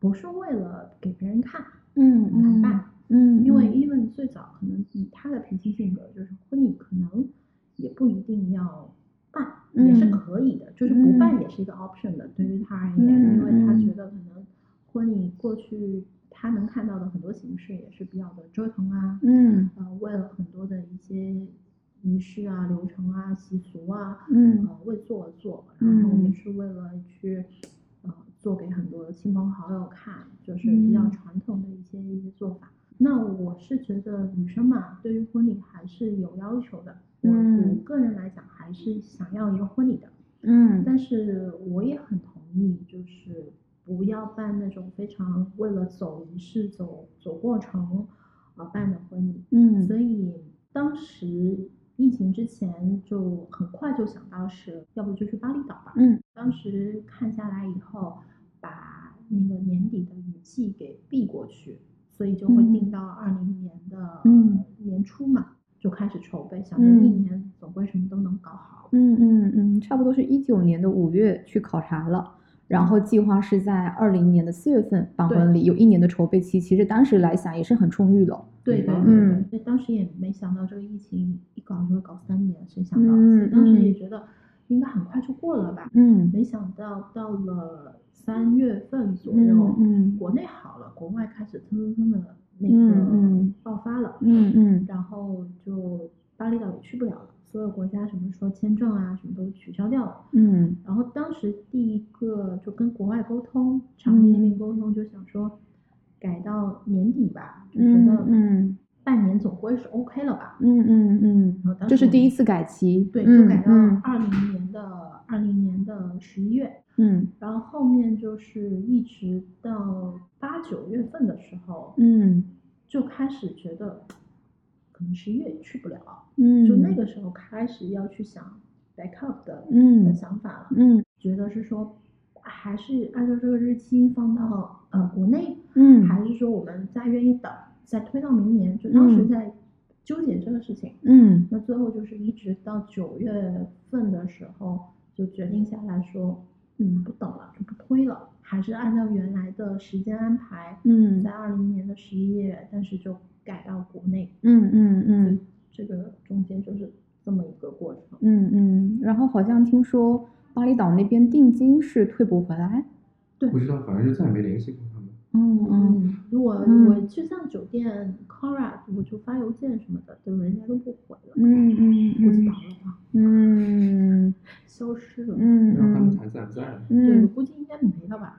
[SPEAKER 3] 不是为了给别人看
[SPEAKER 1] 嗯
[SPEAKER 3] 来办，
[SPEAKER 1] 嗯，
[SPEAKER 3] 因为 even 最早可能以他的脾气性格，就是婚礼可能也不一定要办，也是
[SPEAKER 1] 嗯
[SPEAKER 3] 可以的，就是不办
[SPEAKER 1] 嗯。
[SPEAKER 3] 也是一个 option 的，对于他而言，
[SPEAKER 1] 嗯
[SPEAKER 3] 因为他
[SPEAKER 1] 嗯。
[SPEAKER 3] 觉得可能婚礼过去他能看到的很多形式也是比较的折腾啊，
[SPEAKER 1] 嗯。
[SPEAKER 3] 呃，为了很多的一些仪式啊、流程啊、习俗啊，
[SPEAKER 1] 嗯。
[SPEAKER 3] 呃，为做而做，然后也
[SPEAKER 1] 嗯。
[SPEAKER 3] 是为了去呃做给很多亲朋好友看，就是比较
[SPEAKER 1] 嗯。
[SPEAKER 3] 传统的一些一些做法。那我是觉得女生嘛，对于婚礼还是有要求的。我我
[SPEAKER 1] 嗯
[SPEAKER 3] 个人来讲，还是想要一个婚礼的，
[SPEAKER 1] 嗯。
[SPEAKER 3] 但是我也很同意，就是不要办那种非常为了走仪式、走走过程而办的婚礼。
[SPEAKER 1] 嗯
[SPEAKER 3] 所以当时疫情之前就很快就想到是，要不就去巴厘岛吧。
[SPEAKER 1] 嗯
[SPEAKER 3] 当时看下来以后，把那个年底的雨季给避过去，所以就会
[SPEAKER 1] 嗯
[SPEAKER 3] 定到二零年的
[SPEAKER 1] 嗯
[SPEAKER 3] 年初嘛，就开始筹备，想着
[SPEAKER 1] 嗯
[SPEAKER 3] 一年总归什么都能搞好。
[SPEAKER 1] 嗯嗯嗯，差不多是一九年的五月去考察了。然后计划是在二零年的四月份办婚礼，有一年的筹备期，其实当时来想也是很充裕了。
[SPEAKER 2] 嗯
[SPEAKER 3] 对对对
[SPEAKER 1] 嗯
[SPEAKER 3] 对，当时也没想到这个疫情一搞就会搞三年，谁想到？
[SPEAKER 1] 嗯
[SPEAKER 3] 当时
[SPEAKER 1] 嗯
[SPEAKER 3] 也觉得应该很快就过了吧。
[SPEAKER 1] 嗯
[SPEAKER 3] 没想到到了三月份左右，
[SPEAKER 1] 嗯嗯
[SPEAKER 3] 国内好了，国外开始蹭蹭蹭的那
[SPEAKER 1] 嗯
[SPEAKER 3] 个
[SPEAKER 1] 嗯
[SPEAKER 3] 爆发了，
[SPEAKER 1] 嗯嗯
[SPEAKER 3] 然后就巴厘岛也去不了了，所有国家什么说签证啊什么都取消掉了。
[SPEAKER 1] 嗯。
[SPEAKER 3] 然后当时第一个就跟国外沟通，场地那边沟通，就想说改到年底吧，就觉
[SPEAKER 1] 嗯
[SPEAKER 3] 得
[SPEAKER 1] 嗯。
[SPEAKER 3] 半年总归是 OK 了吧。
[SPEAKER 1] 嗯嗯嗯。
[SPEAKER 3] 然后当
[SPEAKER 1] 这是第一次改期，
[SPEAKER 3] 对，
[SPEAKER 1] 嗯
[SPEAKER 3] 就改到
[SPEAKER 1] 嗯。
[SPEAKER 3] 二零年的二零年的十一月，
[SPEAKER 1] 嗯。
[SPEAKER 3] 然后后面就是一直到八九月份的时候，
[SPEAKER 1] 嗯。
[SPEAKER 3] 就开始觉得可能十一月也去不了，
[SPEAKER 1] 嗯，
[SPEAKER 3] 就那个时候开始要去想 backup 的、
[SPEAKER 1] 嗯。
[SPEAKER 3] 的想法了，
[SPEAKER 1] 嗯。
[SPEAKER 3] 觉得是说还是按照这个日期放到呃国内，
[SPEAKER 1] 嗯。
[SPEAKER 3] 还是说我们再愿意等，再推到明年？就当时
[SPEAKER 1] 嗯。
[SPEAKER 3] 在纠结这个事情。
[SPEAKER 1] 嗯。
[SPEAKER 3] 那最后就是一直到九月份的时候，就决定下来说，嗯，不等了，就不推了，还是按照原来的时间安排，
[SPEAKER 1] 嗯。
[SPEAKER 3] 在二零年的十一月，但是就改到国内，
[SPEAKER 1] 嗯嗯嗯
[SPEAKER 3] 这个中间就是这么一个过程。
[SPEAKER 1] 嗯嗯，然后好像听说巴厘岛那边定金是退不回来。
[SPEAKER 2] 对不知道，反正就再也没联系过他们。
[SPEAKER 1] 嗯嗯
[SPEAKER 3] 嗯，如果
[SPEAKER 1] 嗯
[SPEAKER 3] 我就像酒店 Cora，我就发邮件什么的，都人家都不回了，
[SPEAKER 1] 嗯嗯
[SPEAKER 3] 估计倒
[SPEAKER 1] 嗯
[SPEAKER 3] 了吧，
[SPEAKER 1] 嗯 [laughs]
[SPEAKER 3] 消失了。
[SPEAKER 1] 嗯
[SPEAKER 2] 然后他们
[SPEAKER 1] 嗯
[SPEAKER 2] 还在不在？
[SPEAKER 3] 对，估计应该没了吧。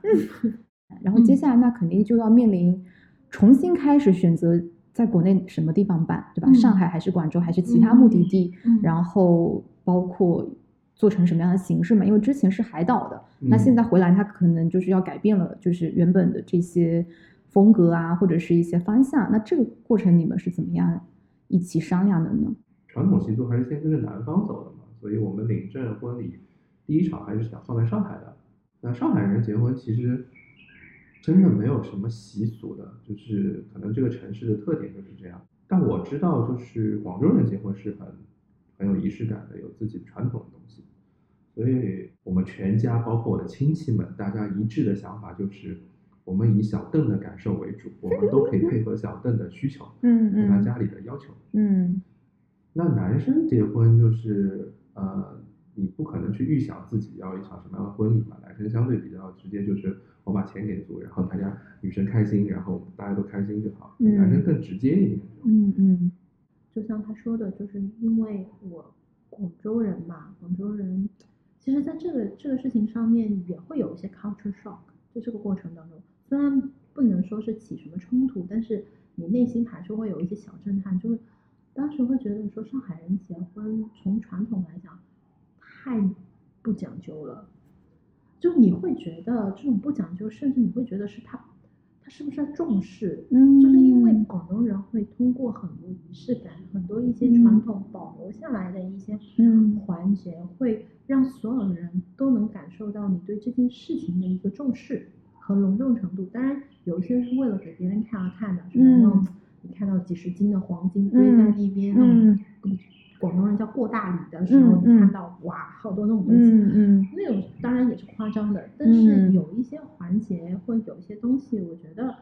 [SPEAKER 3] [laughs]
[SPEAKER 1] 然后接下来那肯定就要面临重新开始选择在国内什么地方办，对吧？
[SPEAKER 3] 嗯
[SPEAKER 1] 上海还是广州还是其他目的地？
[SPEAKER 3] 嗯
[SPEAKER 1] 然后包括做成什么样的形式嘛？因为之前是海岛的，那现
[SPEAKER 2] 嗯
[SPEAKER 1] 在回来它可能就是要改变了，就是原本的这些风格啊，或者是一些方向。那这个过程你们是怎么样一起商量的呢？
[SPEAKER 2] 传统习俗还是先跟着南方走的嘛，所以我们领证婚礼第一场还是想放在上海的。那上海人结婚其实真的没有什么习俗的，就是可能这个城市的特点就是这样。但我知道，就是广州人结婚是很很有仪式感的，有自己传统的东西。所以我们全家，包括我的亲戚们，大家一致的想法就是，我们以小邓的感受为主，我们都可以配合小邓的需求，
[SPEAKER 1] 嗯
[SPEAKER 2] 和他家里的要求。
[SPEAKER 1] 嗯
[SPEAKER 2] 那男生结婚就是呃，你不可能去预想自己要一场什么样的婚礼嘛。男生相对比较直接，就是我把钱给足，然后大家女生开心，然后大家都开心就好。
[SPEAKER 1] 嗯
[SPEAKER 2] 男生更直接一点。
[SPEAKER 1] 嗯嗯
[SPEAKER 3] 就像他说的，就是因为我广州人嘛，广州人，其实在这个这个事情上面也会有一些 culture shock，在这个过程当中，虽然不能说是起什么冲突，但是你内心还是会有一些小震撼，就是当时会觉得说上海人结婚从传统来讲太不讲究了。就你会觉得这种不讲究，甚至你会觉得是他他是不是在重视？
[SPEAKER 1] 嗯。
[SPEAKER 3] 就是因为广东人会通过很多仪式感，很多一些传统保留下来的一些
[SPEAKER 1] 嗯。
[SPEAKER 3] 环节，会让所有人都能感受到你对这件事情的一个重视和隆重程度。当然，有一些是为了给别人看而看的，什么那种
[SPEAKER 1] 嗯
[SPEAKER 3] 你看到几十斤的黄金堆在那边，那
[SPEAKER 1] 嗯。
[SPEAKER 3] 种广东人叫过大礼的时候，你看到哇，好多那种东西。
[SPEAKER 1] 嗯嗯
[SPEAKER 3] 那种当然也是夸张的，但是
[SPEAKER 1] 嗯
[SPEAKER 3] 有一些环节或有一些东西，我觉得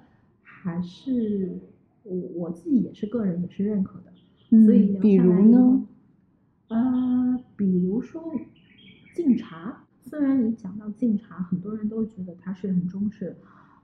[SPEAKER 3] 还是我我自己也是个人也是认可的，
[SPEAKER 1] 嗯，
[SPEAKER 3] 所以聊
[SPEAKER 1] 比如呢？，
[SPEAKER 3] 呃，比如说敬茶，虽然你讲到敬茶，很多人都觉得它是很中式、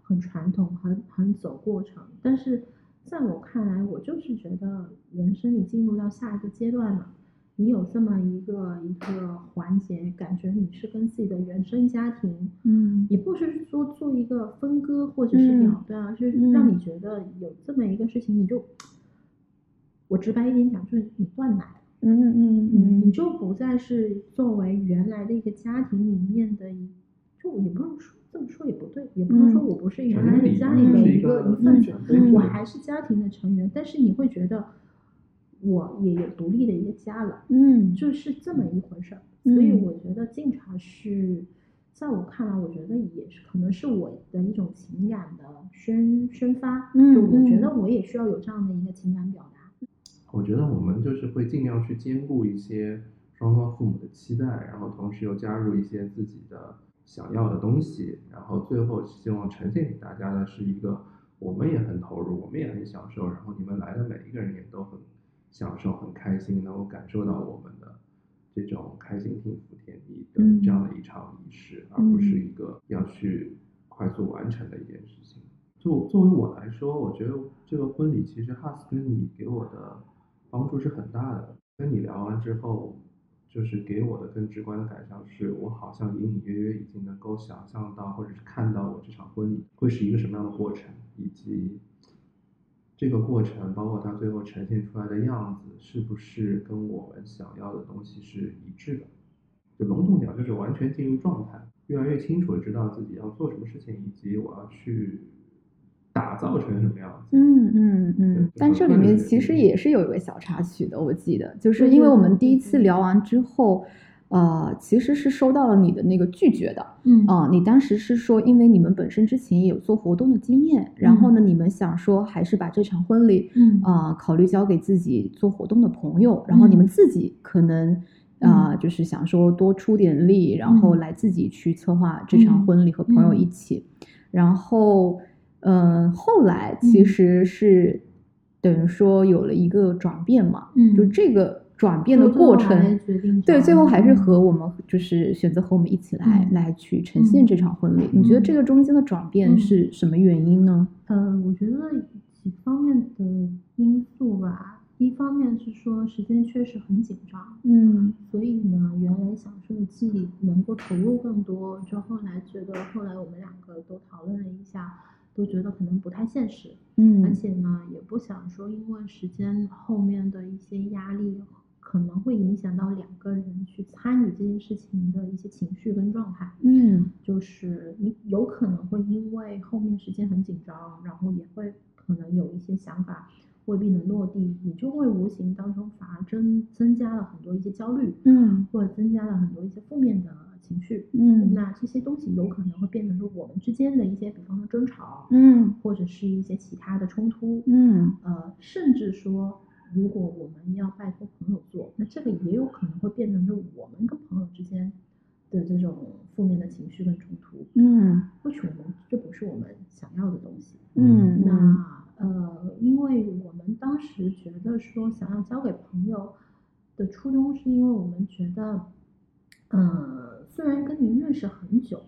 [SPEAKER 3] 很传统、很很走过程，但是在我看来，我就是觉得人生你进入到下一个阶段了。你有这么一个一个环节，感觉你是跟自己的原生家庭，
[SPEAKER 1] 嗯
[SPEAKER 3] 也不是说做一个分割或者是
[SPEAKER 1] 嗯
[SPEAKER 3] 了断，而是
[SPEAKER 1] 嗯
[SPEAKER 3] 让你觉得有这么一个事情，你就，我直白一点讲，就是你断奶了。
[SPEAKER 1] 嗯嗯
[SPEAKER 3] 嗯，你
[SPEAKER 1] 嗯
[SPEAKER 3] 就不再是作为原来的一个家庭里面的一，就也不用说这么说也不对，也不能说
[SPEAKER 1] 嗯
[SPEAKER 3] 我不是原来的家里的
[SPEAKER 2] 一
[SPEAKER 3] 一个
[SPEAKER 2] 个
[SPEAKER 3] 一份子我还是家庭的成员，但是你会觉得我也有独立的一个家了，
[SPEAKER 1] 嗯
[SPEAKER 3] 就是这么一回事儿。所以
[SPEAKER 1] 嗯
[SPEAKER 3] 我觉得敬茶是，在我看来，我觉得也是可能是我的一种情感的宣宣发，
[SPEAKER 1] 嗯
[SPEAKER 3] 就我觉
[SPEAKER 1] 嗯
[SPEAKER 3] 得我也需要有这样的一个情感表达。
[SPEAKER 2] 我觉得我们就是会尽量去兼顾一些双方父母的期待，然后同时又加入一些自己的想要的东西，然后最后希望呈现给大家的是一个我们也很投入，我们也很享受，然后你们来的每一个人也都很享受、很开心，能够感受到我们的这种开心、幸福、甜蜜的
[SPEAKER 1] 嗯
[SPEAKER 2] 这样的一场仪式，而不是一个要去快速完成的一件事情。就作为我来说，我觉得这个婚礼其实 Has 跟你给我的帮助是很大的。跟你聊完之后，就是给我的更直观的感想是，我好像隐隐约约已经能够想象到，或者是看到我这场婚礼会是一个什么样的过程，以及这个过程，包括它最后呈现出来的样子，是不是跟我们想要的东西是一致的？就笼统讲，就是完全进入状态，越来越清楚的知道自己要做什么事情，以及我要去打造成什么样子。
[SPEAKER 1] 嗯嗯嗯，但这里面其实也是有一个小插曲的，我记得，就是因为我们第一次聊完之后，呃，其实是收到了你的那个拒绝的，
[SPEAKER 3] 嗯。
[SPEAKER 1] 啊、你当时是说，因为你们本身之前也有做活动的经验，然后呢，你们想说还是把这场婚礼
[SPEAKER 3] 嗯。
[SPEAKER 1] 啊、考虑交给自己做活动的朋友，然后你们
[SPEAKER 3] 嗯。
[SPEAKER 1] 自己可能啊、
[SPEAKER 3] 嗯
[SPEAKER 1] 就是想说多出点力，然后
[SPEAKER 3] 嗯。
[SPEAKER 1] 来自己去策划这场。
[SPEAKER 3] 嗯
[SPEAKER 1] 婚礼和朋友
[SPEAKER 3] 嗯。
[SPEAKER 1] 一起，然后嗯、后来其
[SPEAKER 3] 嗯
[SPEAKER 1] 实是等于说有了一个转变嘛，
[SPEAKER 3] 嗯
[SPEAKER 1] 就这个转变的过程，对，最后还是
[SPEAKER 3] 嗯
[SPEAKER 1] 和我们就是选择和我们一起来、
[SPEAKER 3] 嗯
[SPEAKER 1] 来去呈现这场婚礼。你觉得
[SPEAKER 3] 嗯
[SPEAKER 1] 这个中间的转变
[SPEAKER 3] 嗯
[SPEAKER 1] 是什么原因呢？
[SPEAKER 3] 呃，我觉得几方面的因素吧。一方面是说时间确实很紧张，
[SPEAKER 1] 嗯
[SPEAKER 3] 所以呢，原来想设计能够投入更多，就后来觉得，后来我们两个都讨论了一下，都觉得可能不太现实，嗯。而
[SPEAKER 1] 嗯
[SPEAKER 3] 且呢，也不想说因为时间后面的一些压力，可能会影响到两个人去参与这件事情的一些情绪跟状态。
[SPEAKER 1] 嗯。
[SPEAKER 3] 就是你有可能会因为后面时间很紧张，然后也会可能有一些想法未必能落地，你就会无形当中反而增增加了很多一些焦虑，
[SPEAKER 1] 嗯。
[SPEAKER 3] 或者增加了很多一些负面的情绪。
[SPEAKER 1] 嗯。
[SPEAKER 3] 那这些东西有可能会变成说我们之间的一些，比方说争吵，
[SPEAKER 1] 嗯。
[SPEAKER 3] 或者是一些其他的冲突，
[SPEAKER 1] 嗯。
[SPEAKER 3] 呃，甚至说，如果我们要拜托朋友做，那这个也有可能会变成是我们跟朋友之间的这种负面的情绪跟冲突，
[SPEAKER 1] 嗯。
[SPEAKER 3] 或许我们这不是我们想要的东西。
[SPEAKER 1] 嗯。
[SPEAKER 3] 那。呃，因为我们当时觉得说想要交给朋友的初衷，是因为我们觉得，呃，虽然跟您认识很久，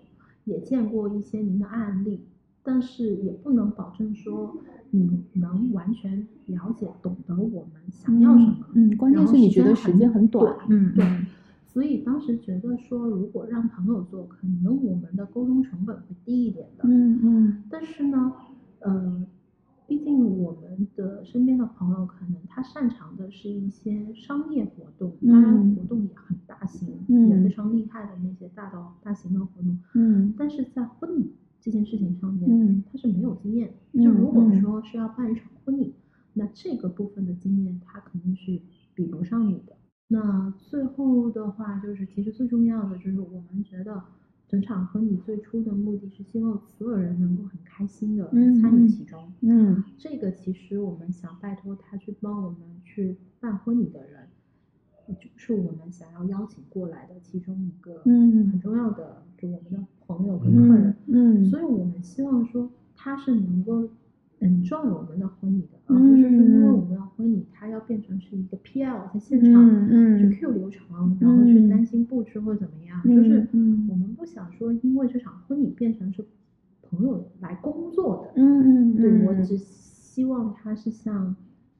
[SPEAKER 3] 也见过一些您的案例，但是也不能保证说你能完全了解、懂得我们想要什么。
[SPEAKER 1] 嗯，关键是你觉得
[SPEAKER 3] 时
[SPEAKER 1] 时间很短，嗯
[SPEAKER 3] 对
[SPEAKER 1] 嗯
[SPEAKER 3] 所以当时觉得说，如果让朋友做，可能我们的沟通成本会低一点的。
[SPEAKER 1] 嗯嗯
[SPEAKER 3] 但是呢，呃，毕竟我们的身边的朋友可能他擅长的是一些商业活动，当然
[SPEAKER 1] 嗯
[SPEAKER 3] 活动也也非常厉害的那些大的大型的活动，
[SPEAKER 1] 嗯
[SPEAKER 3] 但是在婚礼这件事情上面，
[SPEAKER 1] 嗯
[SPEAKER 3] 他是没有经验。
[SPEAKER 1] 嗯
[SPEAKER 3] 就如果
[SPEAKER 1] 嗯
[SPEAKER 3] 说是要办一场婚礼，那这个部分的经验他肯定是比不上你的。那最后的话，就是其实最重要的就是我们觉得整场婚礼最初的目的是希望所有人能够很开心的
[SPEAKER 1] 嗯
[SPEAKER 3] 参与
[SPEAKER 1] 嗯
[SPEAKER 3] 其中。
[SPEAKER 1] 嗯
[SPEAKER 3] 这个其实我们想拜托他去帮我们去办婚礼的人，就是我们想要邀请过来的其中一个
[SPEAKER 1] 嗯。
[SPEAKER 3] 很重要的，就我们的朋友跟客人
[SPEAKER 1] 嗯。嗯
[SPEAKER 3] 所以我们希望说他是能够 enjoy 我们的婚礼的，而不是说因为
[SPEAKER 1] 嗯
[SPEAKER 3] 我们的婚礼他要变成是一个 PL 在现场
[SPEAKER 1] 嗯嗯。
[SPEAKER 3] 去 Q 流程，然后去
[SPEAKER 1] 嗯。
[SPEAKER 3] 担心布置或怎么样，
[SPEAKER 1] 嗯
[SPEAKER 3] 就是
[SPEAKER 1] 嗯。
[SPEAKER 3] 我们不想说因为这场婚礼变成是朋友来工作的，
[SPEAKER 1] 嗯嗯
[SPEAKER 3] 对我只希望他是像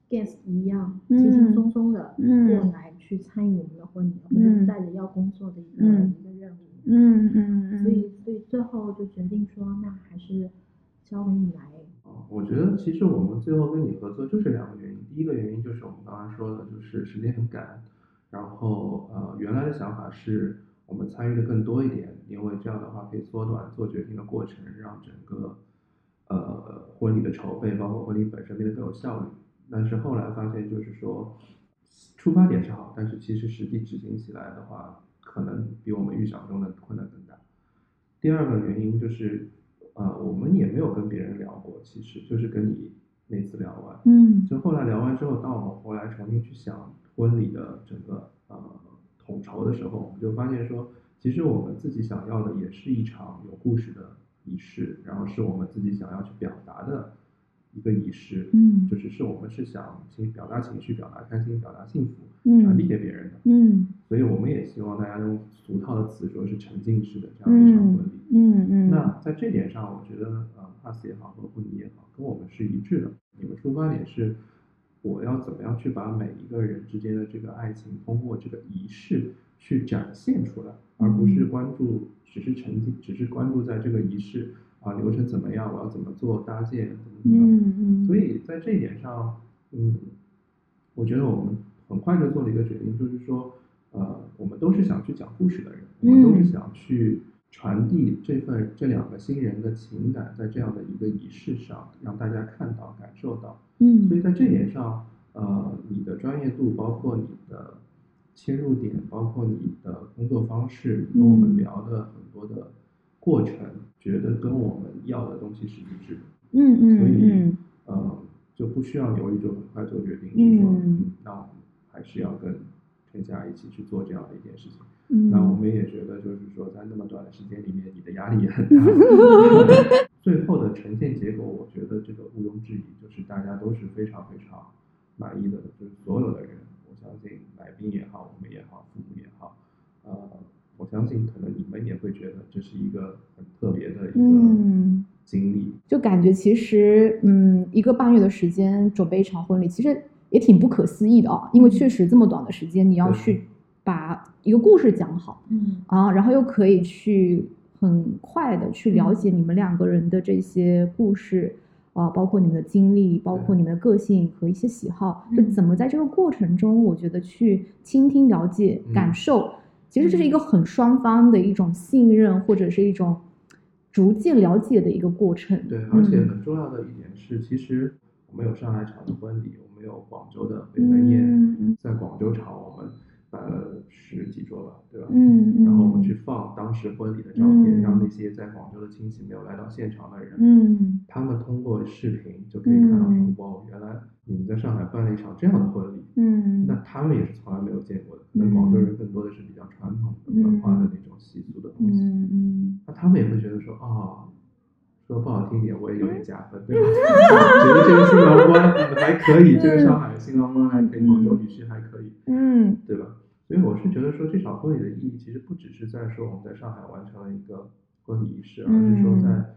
[SPEAKER 3] guest 一样
[SPEAKER 1] 嗯。
[SPEAKER 3] 轻轻松松的
[SPEAKER 1] 嗯。
[SPEAKER 3] 过来去参与我们的婚礼，或
[SPEAKER 1] 者
[SPEAKER 3] 带着要工作的一个、
[SPEAKER 1] 嗯
[SPEAKER 3] 一个任务。
[SPEAKER 1] 嗯嗯嗯，
[SPEAKER 3] 所以，所以最后就决定说，那还是交给你来。
[SPEAKER 2] 哦，我觉得其实我们最后跟你合作就是两个原因。第一个原因就是我们刚刚说的，就是时间很赶，然后呃，原来的想法是我们参与的更多一点，因为这样的话可以缩短做决定的过程，让整个呃婚礼的筹备，包括婚礼本身变得更有效率。但是后来发现，就是说出发点是好，但是其实实际执行起来的话，可能比我们预想中的困难更大。第二个原因就是，呃，我们也没有跟别人聊过，其实就是跟你那次聊完，
[SPEAKER 1] 嗯
[SPEAKER 2] 就后来聊完之后，当我们回来重新去想婚礼的整个呃统筹的时候，我们就发现说，其实我们自己想要的也是一场有故事的仪式，然后是我们自己想要去表达的一个仪式，
[SPEAKER 1] 嗯
[SPEAKER 2] 就是是我们是想情表达情绪、表达开心、表达幸福，
[SPEAKER 1] 嗯
[SPEAKER 2] 传递给别人的。
[SPEAKER 1] 嗯
[SPEAKER 2] 所以我们也希望大家用俗套的词说是沉浸式的这样一场婚礼。
[SPEAKER 1] 嗯嗯，
[SPEAKER 2] 那在这点上，我觉得呃，pass 也好和婚礼也好，跟我们是一致的。你们出发点是，我要怎么样去把每一个人之间的这个爱情通过这个仪式去展现出来，而不是关注只是沉浸，只是关注在这个仪式啊流程怎么样，我要怎么做搭建怎么所。以在这一点上，嗯，我觉得我们很快就做了一个决定，就是说，呃，我们都是想去讲故事的人，我们都是
[SPEAKER 1] 嗯。
[SPEAKER 2] 想去传递这份这两个新人的情感，在这样的一个仪式上，让大家看到、感受到。
[SPEAKER 1] 嗯。
[SPEAKER 2] 所以在这点上，呃，你的专业度，包括你的切入点，包括你的工作方式，你跟我们
[SPEAKER 1] 嗯。
[SPEAKER 2] 聊的很多的过程，觉得跟我们要的东西是一致的。
[SPEAKER 1] 嗯嗯
[SPEAKER 2] 所以
[SPEAKER 1] 嗯
[SPEAKER 2] 呃就不需要犹豫，就很快做决定，是说，
[SPEAKER 1] 嗯
[SPEAKER 2] 嗯，那我们还是要跟陈霞一起去做这样的一件事情。
[SPEAKER 1] 嗯，
[SPEAKER 2] 那我们也觉得，就是说，在那么短的时间里面，你的压力也很大。[laughs] 最后的呈现结果，我觉得这个毋庸置疑，就是大家都是非常非常满意的，就是所有的人，我相信来宾也好，我们也好，父母也好，呃，我相信可能你们也会觉得这是一个很特别的一个
[SPEAKER 1] 嗯。
[SPEAKER 2] 经历。
[SPEAKER 1] 就感觉其实，嗯，一个半月的时间准备一场婚礼，其实也挺不可思议的啊。因为确实这么短的时间，你要去把一个故事讲好
[SPEAKER 3] 嗯。
[SPEAKER 1] 啊，然后又可以去很快的去了解你们两个人的这些故事啊，包括你们的经历，包括你们的个性和一些喜好，就
[SPEAKER 3] 嗯。
[SPEAKER 1] 怎么在这个过程中，我觉得去倾听、了解、
[SPEAKER 2] 嗯。
[SPEAKER 1] 感受，其实这是一个很双方的一种信任，或者是一种逐渐了解的一个过程。
[SPEAKER 2] 对，而且
[SPEAKER 1] 嗯
[SPEAKER 2] 很重要的一点是，其实我们有上海场的婚礼，我们有广州的回门宴，在广州场我们办了十几桌吧，对吧？
[SPEAKER 1] 嗯嗯。
[SPEAKER 2] 然后我们去放当时婚礼的照片，
[SPEAKER 1] 嗯。
[SPEAKER 2] 让那些在广州的亲戚没有来到现场的人，
[SPEAKER 1] 嗯。
[SPEAKER 2] 他们通过视频就可以看到说，
[SPEAKER 1] 嗯
[SPEAKER 2] 哇，原来你们在上海办了一场这样的婚礼，
[SPEAKER 1] 嗯，
[SPEAKER 2] 那他们也是从来没有见过的。可能广州人更多的是比较传统的文化的那种习俗的东西，
[SPEAKER 1] 嗯嗯。
[SPEAKER 2] 那他们也会觉得说，啊、说不好听点，我也有点加分，对吧？[laughs] 觉得这个新郎官嗯还可以，这个上海的新郎官还可以，广州女婿还可以，
[SPEAKER 1] 嗯。
[SPEAKER 2] 对吧？所以我是觉得说，这场婚礼的意义其实不只是在说我们在上海完成了一个婚礼仪式，而是说在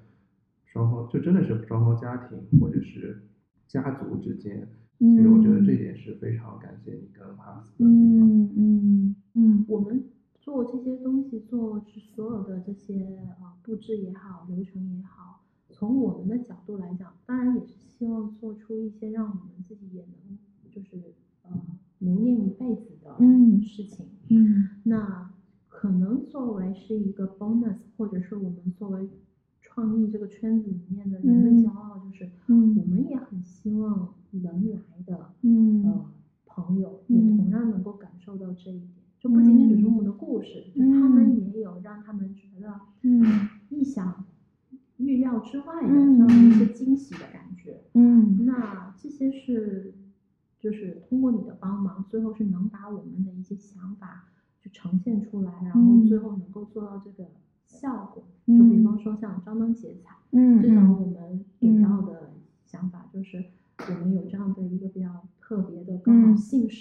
[SPEAKER 2] 双方就真的是双方家庭或者是家族之间。所以我觉得这一点是非常感谢你跟帕斯的地方。
[SPEAKER 1] 嗯嗯嗯
[SPEAKER 3] 我们做这些东西，做所有的这些啊布置也好，流程也好，从我们的角度来讲，当然也是希望做出一些让我们自己也能就是呃留念一辈子的
[SPEAKER 1] 嗯
[SPEAKER 3] 事情。
[SPEAKER 1] 嗯
[SPEAKER 3] 那可能作为是一个 bonus，或者是我们作为创意这个圈子面的人的
[SPEAKER 1] 嗯
[SPEAKER 3] 骄傲，就是
[SPEAKER 1] 嗯
[SPEAKER 3] 我们也很希望能来的
[SPEAKER 1] 嗯
[SPEAKER 3] 呃朋友也
[SPEAKER 1] 嗯
[SPEAKER 3] 同样能够感受到这一点，就不仅仅只是我们的故事，就他们也有让他们觉得
[SPEAKER 1] 嗯
[SPEAKER 3] 意想预料之外的
[SPEAKER 1] 嗯
[SPEAKER 3] 这样一些惊喜的感觉。
[SPEAKER 1] 嗯
[SPEAKER 3] 那这些是就是通过你的帮忙，最后是能把我们的一些想法去呈现出来，然后
[SPEAKER 1] 嗯
[SPEAKER 3] 最后能够做到这个效果。
[SPEAKER 1] 嗯
[SPEAKER 3] 就比方说像张灯结彩，
[SPEAKER 1] 嗯
[SPEAKER 3] 最早
[SPEAKER 1] 嗯
[SPEAKER 3] 我们给到的想法就是我们有这样的一个比较特别的，刚好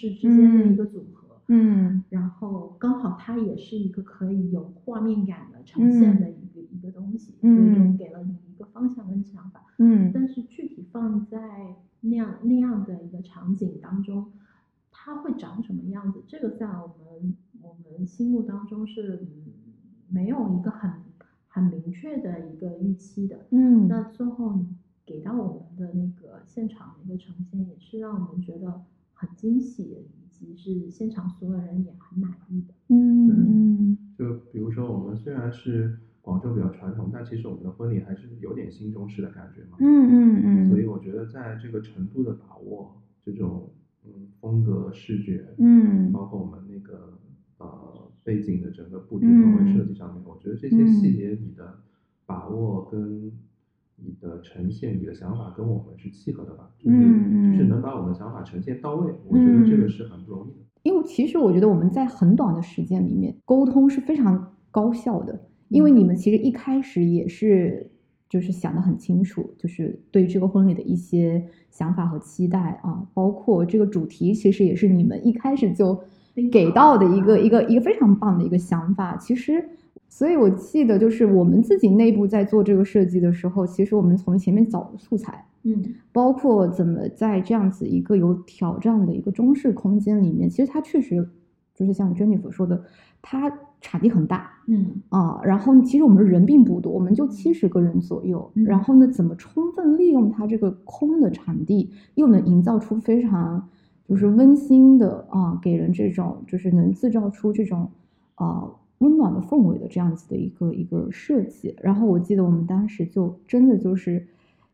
[SPEAKER 1] 嗯
[SPEAKER 3] 姓氏之间的一个组合。
[SPEAKER 1] 嗯
[SPEAKER 3] 然后刚好它也是一个可以有画面感的呈现的一个、一个东西，所以
[SPEAKER 1] 嗯
[SPEAKER 3] 就给了你一个方向跟想法。
[SPEAKER 1] 嗯
[SPEAKER 3] 但是具体放在那样那样的一个场景当中，它会长什么样子？这个在我们我们心目当中是嗯没有一个很很明确的一个预期的。
[SPEAKER 1] 嗯
[SPEAKER 3] 那最后你给到我们的那个现场的一个呈现，也是让我们觉得很惊喜，以及是现场所有人也很满意的。
[SPEAKER 1] 嗯嗯
[SPEAKER 2] 就比如说，我们虽然是广州比较传统，但其实我们的婚礼还是有点新中式的感觉嘛。
[SPEAKER 1] 嗯嗯嗯，
[SPEAKER 2] 所以我觉得在这个程度的把握，这种嗯风格、视觉，
[SPEAKER 1] 嗯
[SPEAKER 2] 包括我们那个呃背景的整个布置氛围设计上面，我觉得这些细节你的把握跟你的呈现、你的想法跟我们是契合的吧？就是就是能把我们的想法呈现到位，我觉得这个是很不容易的。
[SPEAKER 1] 因为其实我觉得我们在很短的时间里面沟通是非常高效的，因为你们其实一开始也是就是想得很清楚，就是对这个婚礼的一些想法和期待啊，包括这个主题，其实也是你们一开始就给到的一个一个一个非常棒的一个想法。其实，所以我记得就是我们自己内部在做这个设计的时候，其实我们从前面找素材。
[SPEAKER 3] 嗯
[SPEAKER 1] 包括怎么在这样子一个有挑战的一个中式空间里面，其实它确实就是像 Jennifer 说的，它场地很大
[SPEAKER 3] 嗯
[SPEAKER 1] 啊，然后其实我们人并不多，我们就七十个人左右，
[SPEAKER 3] 嗯
[SPEAKER 1] 然后呢，怎么充分利用它这个空的场地，又能营造出非常就是温馨的啊，给人这种就是能制造出这种啊温暖的氛围的这样子的一个一个设计。然后我记得我们当时就真的就是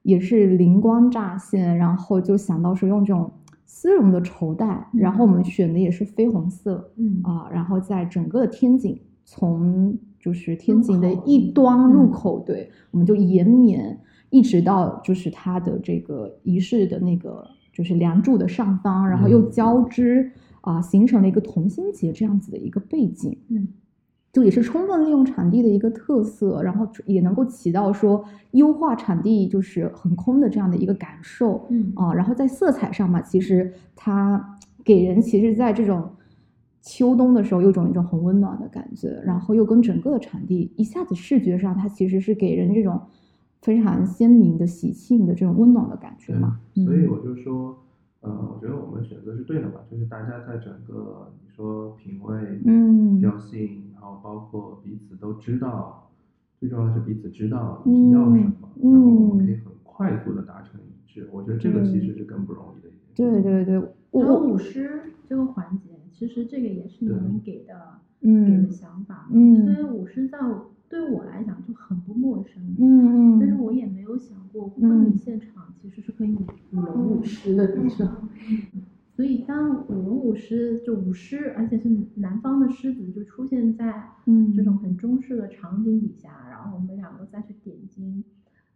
[SPEAKER 1] 也是灵光乍现，然后就想到说用这种丝绒的绸带，然后我们选的也是绯红色
[SPEAKER 3] 嗯。
[SPEAKER 1] 啊，然后在整个的天井从就是天井的一端入
[SPEAKER 3] 嗯。
[SPEAKER 1] 口，对，我们就延绵一直到就是它的这个仪式的那个就是梁柱的上方，然后又
[SPEAKER 2] 嗯。
[SPEAKER 1] 交织啊，形成了一个同心结这样子的一个背景。
[SPEAKER 3] 嗯
[SPEAKER 1] 就也是充分利用场地的一个特色，然后也能够起到说优化场地就是很空的这样的一个感受
[SPEAKER 3] 嗯
[SPEAKER 1] 啊。然后在色彩上嘛，其实它给人其实在这种秋冬的时候有种一种很温暖的感觉，然后又跟整个的场地一下子视觉上它其实是给人这种非常鲜明的喜庆的这种温暖的感觉嘛。
[SPEAKER 2] 对，所以
[SPEAKER 1] 嗯
[SPEAKER 2] 我就说，呃，我觉得我们选择是对的嘛，就是大家在整个你说品味、
[SPEAKER 1] 嗯
[SPEAKER 2] 调性，然后包括彼此都知道，最重要的是彼此知道你是要什么，
[SPEAKER 1] 嗯
[SPEAKER 2] 然后我们可以
[SPEAKER 1] 嗯。
[SPEAKER 2] 很快速的达成一致。我觉得这个其实是更不容易的一件事。
[SPEAKER 1] 对对对，我
[SPEAKER 3] 还有舞狮这个环节，其实这个也是你们给的给
[SPEAKER 1] 嗯
[SPEAKER 3] 的想法，
[SPEAKER 1] 嗯。
[SPEAKER 3] 所以舞狮在我对我来讲就很不陌生，
[SPEAKER 1] 嗯嗯，
[SPEAKER 3] 但是。我也没有想过婚礼现场其实是可以舞舞龙舞狮的那种。[laughs] 所以当舞龙舞狮就舞狮，而且是南方的狮子就出现在
[SPEAKER 1] 嗯
[SPEAKER 3] 这种很中式的场景底下，然后我们两个再去点睛，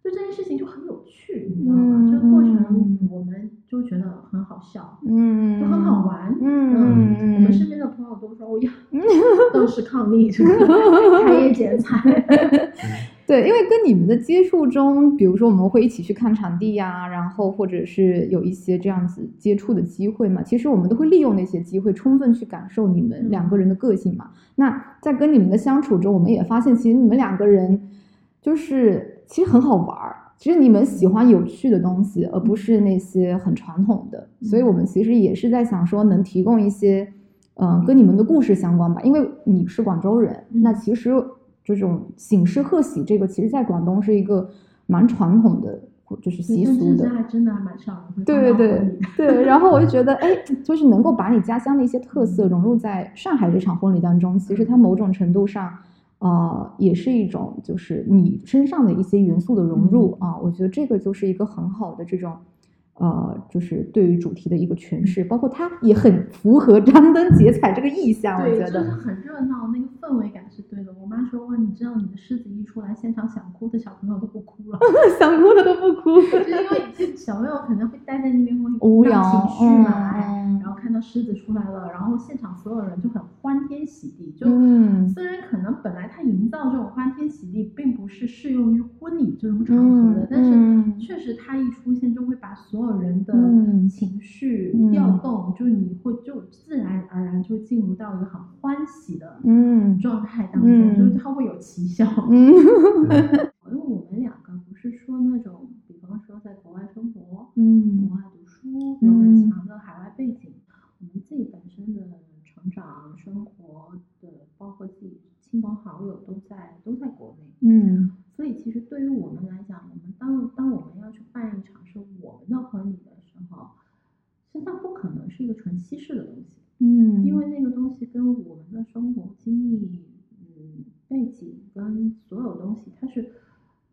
[SPEAKER 3] 就这件事情就很有趣，你知道吗？
[SPEAKER 1] 嗯
[SPEAKER 3] 这个过程
[SPEAKER 1] 嗯
[SPEAKER 3] 我们就觉得很好笑，
[SPEAKER 1] 嗯
[SPEAKER 3] 就很好玩。
[SPEAKER 1] 嗯
[SPEAKER 3] 我们身边的朋友都说，哦呀，[laughs] 当时抗力，这 [laughs] 个开业剪彩。[laughs]
[SPEAKER 1] 对，因为跟你们的接触中，比如说我们会一起去看场地呀、然后或者是有一些这样子接触的机会嘛，其实我们都会利用那些机会，充分去感受你们两个人的个性嘛。那在跟你们的相处中，我们也发现，其实你们两个人就是其实很好玩儿。其实你们喜欢有趣的东西，而不是那些很传统的，所以我们其实也是在想说，能提供一些，嗯、跟你们的故事相关吧。因为你是广州人，
[SPEAKER 3] 嗯
[SPEAKER 1] 那其实这种醒狮贺喜这个，其实在广东是一个蛮传统的，就是习俗的
[SPEAKER 3] 还真的还蛮少人会
[SPEAKER 1] 对对对对，然后我就觉得，[laughs] 哎，就是能够把你家乡的一些特色融入在上海这场婚礼当中，其实它某种程度上，呃，也是一种就是你身上的一些元素的融入啊。我觉得这个就是一个很好的这种。呃，就是对于主题的一个诠释，包括它也很符合张灯结彩这个意象，我
[SPEAKER 3] 对，
[SPEAKER 1] 觉得
[SPEAKER 3] 就是很热闹，那个氛围感是对的。我妈说哇，你知道你的狮子一出来，现场想哭的小朋友都不哭了，[laughs]
[SPEAKER 1] 想哭的都不哭，
[SPEAKER 3] 就是因为小朋友可能会待在那边会
[SPEAKER 1] 无聊
[SPEAKER 3] 让情绪嘛，哎
[SPEAKER 1] 嗯
[SPEAKER 3] 然后看到狮子出来了，然后现场所有人就很欢天喜地，就、
[SPEAKER 1] 嗯。
[SPEAKER 3] 虽然可能本来他营造这种欢天喜地并不是适用于婚礼这种场合的，
[SPEAKER 1] 嗯
[SPEAKER 3] 但是
[SPEAKER 1] 嗯。
[SPEAKER 3] 确实他一出现就会把所有人的
[SPEAKER 1] 嗯。
[SPEAKER 3] 情绪
[SPEAKER 1] 嗯。
[SPEAKER 3] 调动，就你会就自然而然就进入到一个很欢喜的
[SPEAKER 1] 嗯。
[SPEAKER 3] 状态当中，
[SPEAKER 1] 嗯。
[SPEAKER 3] 就是他会有奇效。
[SPEAKER 1] 嗯。[laughs] [laughs]
[SPEAKER 3] 因为我们两个不是说那种，比方说在国外生活，
[SPEAKER 1] 嗯。
[SPEAKER 3] 国外读书，有很强的海外背景，我们自己本身的成长、生活的，包括自己亲朋好友都在都在国内，
[SPEAKER 1] 嗯
[SPEAKER 3] 所以其实对于我们来讲，我们当当我们要去办一场是我们的婚礼的时候，其实它不可能是一个纯西式的东西。
[SPEAKER 1] 嗯，
[SPEAKER 3] 因为那个东西跟我们的生活经历、嗯背景跟所有东西，它是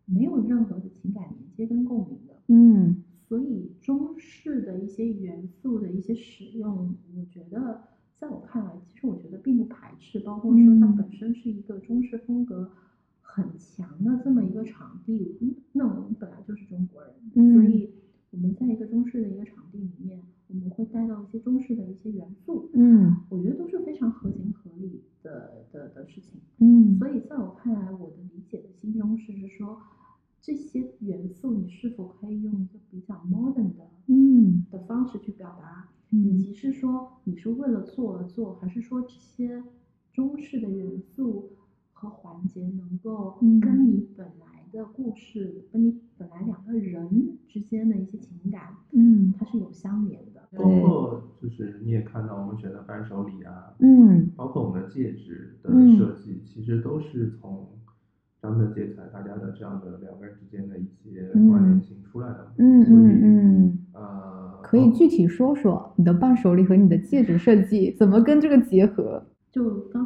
[SPEAKER 3] 没有任何的情感连接跟共鸣的。
[SPEAKER 1] 嗯
[SPEAKER 3] 所以中式的一些元素的一些使用，我觉得在我看来，其实我觉得并不排斥，包括说它
[SPEAKER 1] 嗯
[SPEAKER 3] 本身是一个中式风格很强的这么一个场地，嗯那我们本来就是中国人，
[SPEAKER 1] 嗯。
[SPEAKER 3] 所以我们在一个中式的一个场地里面，我们会带到一些中式的一些元素，
[SPEAKER 1] 嗯
[SPEAKER 3] 我觉得都是非常合情合理的的的事情。
[SPEAKER 1] 嗯。
[SPEAKER 3] 所以在我看来，我的理解的新中式是说，这些元素你是否可以用一个比较 modern 的
[SPEAKER 1] 嗯。
[SPEAKER 3] 的方式去表达，
[SPEAKER 1] 嗯。
[SPEAKER 3] 以及是说你是为了做而做，还是说这些中式的元素和环节能够
[SPEAKER 1] 嗯
[SPEAKER 3] 跟你本来的故事，跟你本来两个人之间的一些情感，
[SPEAKER 1] 嗯
[SPEAKER 3] 它是有相连的。
[SPEAKER 2] 包括就是你也看到我们选的伴手礼啊，
[SPEAKER 1] 嗯
[SPEAKER 2] 包括我们的戒指的
[SPEAKER 1] 嗯
[SPEAKER 2] 设计，其实都是从张灯结彩大家的这样的两个人之间的一些关联性出来的。
[SPEAKER 1] 嗯
[SPEAKER 2] 所以
[SPEAKER 1] 嗯嗯，
[SPEAKER 2] 呃，
[SPEAKER 1] 可以具体说说你的伴手礼和你的戒指设计怎么跟这个结合？
[SPEAKER 3] 就刚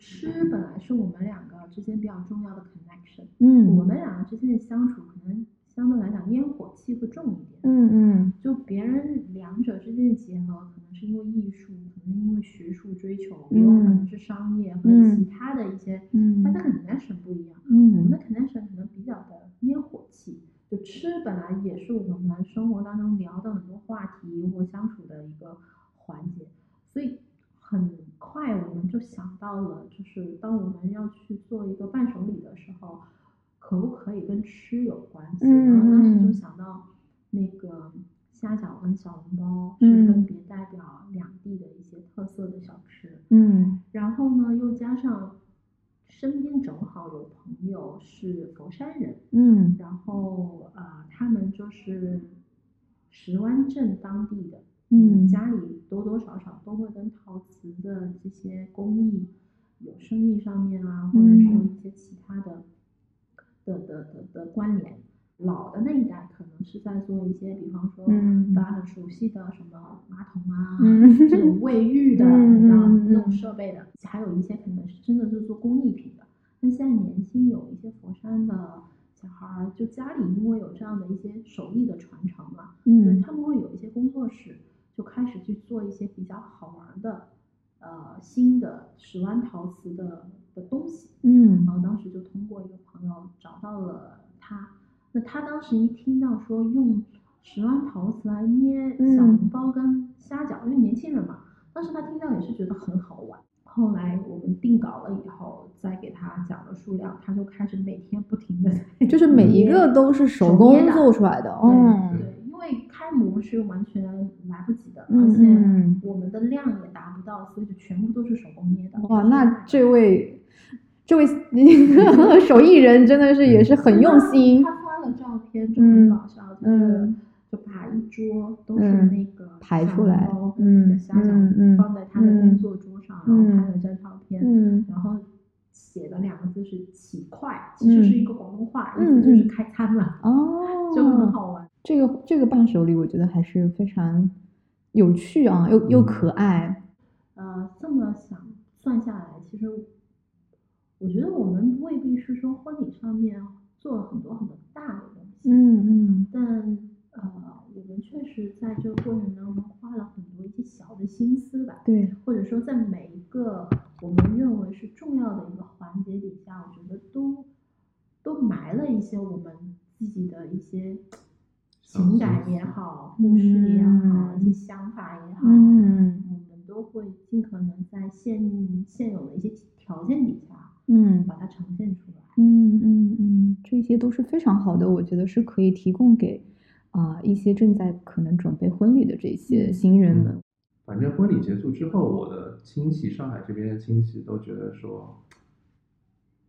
[SPEAKER 3] 吃本来是我们两个之间比较重要的 connection，、
[SPEAKER 1] 嗯。
[SPEAKER 3] 我们两个之间的相处可能相对来讲烟火气会重一点。
[SPEAKER 1] 嗯嗯。
[SPEAKER 3] 就别人两者之间的结合，可能是因为艺术，可能因为学术追求，也有可能是商业和
[SPEAKER 1] 嗯
[SPEAKER 3] 其他的一些，
[SPEAKER 1] 嗯。
[SPEAKER 3] 大家 connection 不一样。嗯。我们的
[SPEAKER 1] 嗯
[SPEAKER 3] connection 可能比较的烟火气，就吃本来也是我们生活当中聊的很多话题或相处的一个环节，所以很快我们就想到了，就是当我们要去做一个伴手礼的时候，可不可以跟吃有关系？然后当时就
[SPEAKER 1] 嗯
[SPEAKER 3] 想到那个虾饺跟小笼包
[SPEAKER 1] 嗯
[SPEAKER 3] 是分别代表两地的一些特色的小吃，
[SPEAKER 1] 嗯。
[SPEAKER 3] 然后呢，又加上身边正好有朋友是佛山人，
[SPEAKER 1] 嗯。
[SPEAKER 3] 然后呃，他们就是石湾镇当地的，
[SPEAKER 1] 嗯
[SPEAKER 3] 家里多多少少都会跟陶瓷的这些工艺有生意上面啊，或者说
[SPEAKER 1] 嗯
[SPEAKER 3] 一些其他的的的的的关联。老的那一代可能是在做一些，比方说
[SPEAKER 1] 嗯
[SPEAKER 3] 大家很熟悉的什么马桶啊，
[SPEAKER 1] 嗯
[SPEAKER 3] 这种 [laughs] 卫浴的，
[SPEAKER 1] 嗯
[SPEAKER 3] 那种
[SPEAKER 1] 嗯
[SPEAKER 3] 设备的，还有一些可能是真的是做工艺品的。那现在年轻有一些佛山的小孩儿，就家里因为有这样的一些手艺的传承嘛，对，
[SPEAKER 1] 嗯
[SPEAKER 3] 他们会有一些工作室，就开始去做一些比较好玩的，呃，新的石湾陶瓷的的东西。
[SPEAKER 1] 嗯
[SPEAKER 3] 然后当时就通过一个朋友找到了他，那他当时一听到说用石湾陶瓷来捏
[SPEAKER 1] 嗯
[SPEAKER 3] 小笼包跟虾饺，因为年轻人嘛，当时他听到也是觉得很好玩。后来我们定稿了以后，再给他讲了数量，他就开始每天不停的 [laughs]
[SPEAKER 1] 就是每一个都是手工做出来的，
[SPEAKER 3] 对
[SPEAKER 1] 嗯
[SPEAKER 3] 对，因为开模是完全而且
[SPEAKER 1] 嗯
[SPEAKER 3] 我们的量也达不到，所以就全部都是手工捏的。
[SPEAKER 1] 哇，那这位这位 [laughs] 手艺人真的是也是很用心，
[SPEAKER 3] 他发了照片，就很搞笑，就是
[SPEAKER 1] 嗯。
[SPEAKER 3] 就把一桌都是
[SPEAKER 1] 嗯
[SPEAKER 3] 那个小
[SPEAKER 1] 排出来嗯
[SPEAKER 3] 虾饺放在他的工作桌上，然后拍了张照片，
[SPEAKER 1] 嗯。
[SPEAKER 3] 然后写的两个字是“起快”，其实是一个广东话，意
[SPEAKER 1] 嗯
[SPEAKER 3] 思就是
[SPEAKER 1] 嗯。
[SPEAKER 3] 开餐了，
[SPEAKER 1] 哦，
[SPEAKER 3] 就很好玩。
[SPEAKER 1] 这个这个伴手礼，我觉得还是非常有趣啊，又又
[SPEAKER 2] 嗯。
[SPEAKER 1] 可爱。
[SPEAKER 3] 呃，这么想算下来，其实我觉得我们未必是说婚礼上面做了很多很多大的东西，
[SPEAKER 1] 嗯嗯。
[SPEAKER 3] 但呃，我们确实在这个过程当中花了很多一些小的心思吧，
[SPEAKER 1] 对，
[SPEAKER 3] 或者说在每一个我们认为是重要的一个环节底下，我觉得都都埋了一些我们自己的一些情感也好，故事也好，一些
[SPEAKER 1] 嗯
[SPEAKER 3] 想法也好，
[SPEAKER 1] 嗯
[SPEAKER 3] 我们都会尽可能在现现有的一些条件底下，
[SPEAKER 1] 嗯
[SPEAKER 3] 把它呈现出来。
[SPEAKER 1] 嗯嗯嗯，这些都是非常好的，我觉得是可以提供给啊、一些正在可能准备婚礼的这些
[SPEAKER 3] 嗯
[SPEAKER 1] 新人们。
[SPEAKER 2] 反正婚礼结束之后，我的亲戚，上海这边的亲戚都觉得说，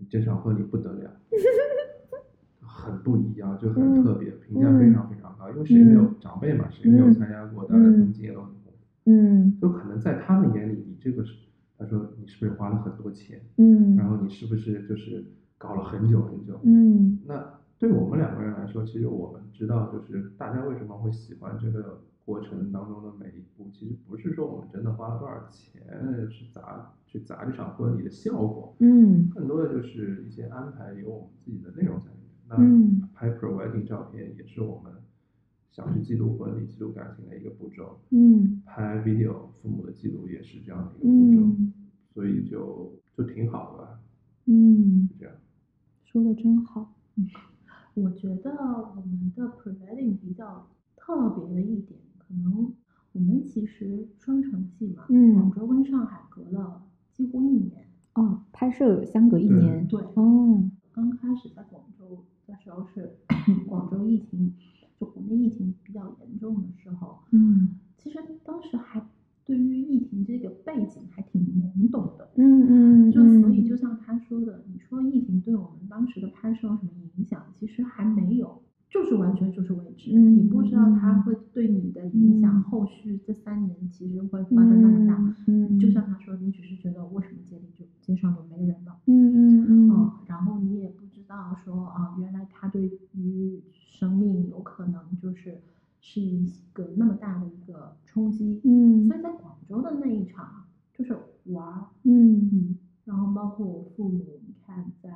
[SPEAKER 2] 这场婚礼不得了，[laughs] 很不一样，就很特别，评价非常非常高。因为谁没有长辈嘛，谁没有参加过，大家他们经验都很。
[SPEAKER 1] 嗯
[SPEAKER 2] 就可能在他们眼里，你这个是，他说你是不是花了很多钱，
[SPEAKER 1] 嗯
[SPEAKER 2] 然后你是不是就是搞了很久很久？
[SPEAKER 1] 嗯
[SPEAKER 2] 那对我们两个人来说，其实我们知道，就是大家为什么会喜欢这个过程当中的每一步，其实不是说我们真的花了多少钱去砸去砸这场婚礼的效果，
[SPEAKER 1] 嗯
[SPEAKER 2] 更多的就是一些安排有我们自己的内容在里面。那
[SPEAKER 1] 嗯
[SPEAKER 2] 拍 pro wedding 照片也是我们想去记录婚礼、记录感情的一个步骤。
[SPEAKER 1] 嗯
[SPEAKER 2] 拍 video 父母的记录也是这样的一个步骤，
[SPEAKER 1] 嗯
[SPEAKER 2] 所以就就挺好的吧，
[SPEAKER 1] 嗯，
[SPEAKER 2] 就这样。
[SPEAKER 1] 说的真好。
[SPEAKER 3] 嗯 [laughs] 我觉得我们的 pre-wedding 比较特别的一点，可能我们其实双城记嘛，
[SPEAKER 1] 嗯
[SPEAKER 3] 广州跟上海隔了几乎一年。
[SPEAKER 1] 哦，拍摄相隔一
[SPEAKER 2] 对
[SPEAKER 1] 年。
[SPEAKER 3] 对，
[SPEAKER 1] 哦，
[SPEAKER 3] 刚开始在广州的时候是 [coughs] 广州疫情，就国内疫情比较严重的时候，
[SPEAKER 1] 嗯
[SPEAKER 3] 其实当时还对于疫情这个背景还挺懵懂的。
[SPEAKER 1] 嗯嗯，
[SPEAKER 3] 就所以就像他说的，你说疫情对我们当时的拍摄有什么影响？其实还没有，就是完全就是未知，
[SPEAKER 1] 嗯
[SPEAKER 3] 你不知道它会对你的影响，
[SPEAKER 1] 嗯
[SPEAKER 3] 后续这三年其实会发生那么大。
[SPEAKER 1] 嗯，
[SPEAKER 3] 就像他说，你只是觉得为什么街里就街上就没人了，
[SPEAKER 1] 嗯嗯嗯
[SPEAKER 3] 嗯，然后你也不知道说啊，原来他对于生命就是是一个那么大的一个冲击。
[SPEAKER 1] 嗯
[SPEAKER 3] 所以在广州的那一场就是玩儿，
[SPEAKER 1] 嗯
[SPEAKER 3] 嗯，然后包括我父母，你看在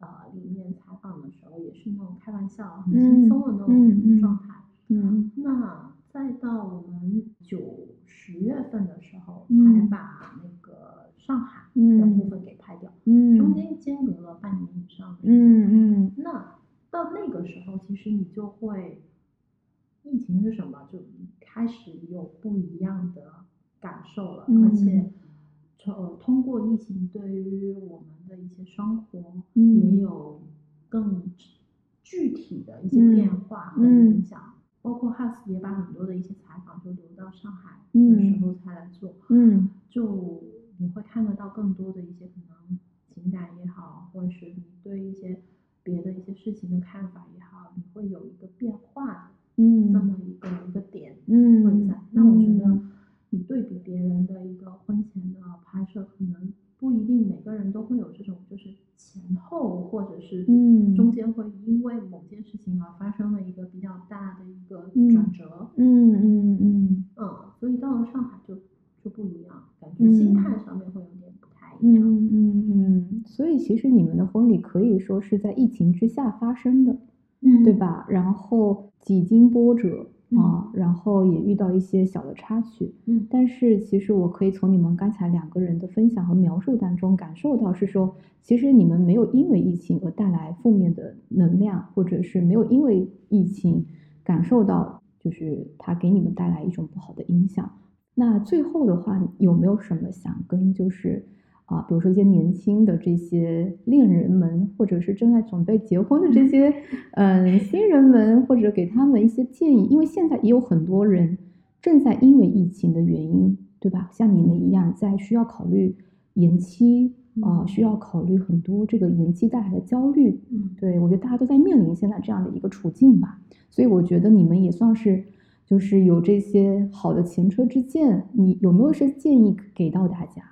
[SPEAKER 3] 呃里面采访的时候也是那种开玩笑、很轻松的那
[SPEAKER 1] 嗯嗯嗯
[SPEAKER 3] 种状态。
[SPEAKER 1] 嗯
[SPEAKER 3] 那再到我们九十月份的时候，
[SPEAKER 1] 嗯
[SPEAKER 3] 才把那个上海的
[SPEAKER 1] 嗯
[SPEAKER 3] 部分给拍掉，
[SPEAKER 1] 嗯，
[SPEAKER 3] 中间间隔了半年以上的时间。
[SPEAKER 1] 嗯嗯
[SPEAKER 3] 那到那个时候，其实你就会，疫情是什么？就开始有不一样的感受了，
[SPEAKER 1] 嗯。
[SPEAKER 3] 而且，呃，通过疫情对于我们的一些生活
[SPEAKER 1] 嗯。
[SPEAKER 3] 也有更具体的一些
[SPEAKER 1] 嗯
[SPEAKER 3] 变化和
[SPEAKER 1] 嗯。
[SPEAKER 3] 影响。包括 Hus 也把很多的一些采访就留到上海
[SPEAKER 1] 嗯
[SPEAKER 3] 的时候才来做，
[SPEAKER 1] 嗯。
[SPEAKER 3] 就你会看得到更多的一些可能情感也好，或者是你对一些别的一些事情的看法也好，你会有一个变化的
[SPEAKER 1] 嗯。
[SPEAKER 3] 这么一个一个点
[SPEAKER 1] 嗯
[SPEAKER 3] 会在。那我觉得你对比别人的一个婚前的拍摄，可能不一定每个人都会有这种就是前后或者是
[SPEAKER 1] 嗯
[SPEAKER 3] 中间会因为某件事情而发生了一个比较大的一个
[SPEAKER 1] 嗯
[SPEAKER 3] 转折。
[SPEAKER 1] 嗯嗯嗯
[SPEAKER 3] 嗯，所以到了上海就就不一样，感觉心
[SPEAKER 1] 嗯
[SPEAKER 3] 态上面会有点不太一样。
[SPEAKER 1] 嗯嗯嗯，所以其实你们的婚礼可以说是在疫情之下发生的，
[SPEAKER 3] 嗯
[SPEAKER 1] 对？吧？然后几经波折
[SPEAKER 3] 嗯
[SPEAKER 1] 啊，然后也遇到一些小的插曲，
[SPEAKER 3] 嗯。
[SPEAKER 1] 但是其实我可以从你们刚才两个人的分享和描述当中感受到，是说其实你们没有因为疫情而带来负面的能量，或者是没有因为疫情感受到就是它给你们带来一种不好的影响。那最后的话，有没有什么想跟就是啊，比如说一些年轻的这些恋人们，或者是正在准备结婚的这些嗯 [laughs] 新人们，或者给他们一些建议？因为现在也有很多人正在因为疫情的原因，对吧？像你们一样，在需要考虑延期啊、
[SPEAKER 3] 嗯
[SPEAKER 1] 需要考虑很多这个延期带来的焦虑。
[SPEAKER 3] 嗯，
[SPEAKER 1] 对我觉得大家都在面临现在这样的一个处境吧，所以我觉得你们也算是就是有这些好的前车之鉴。你有没有一些建议给到大家？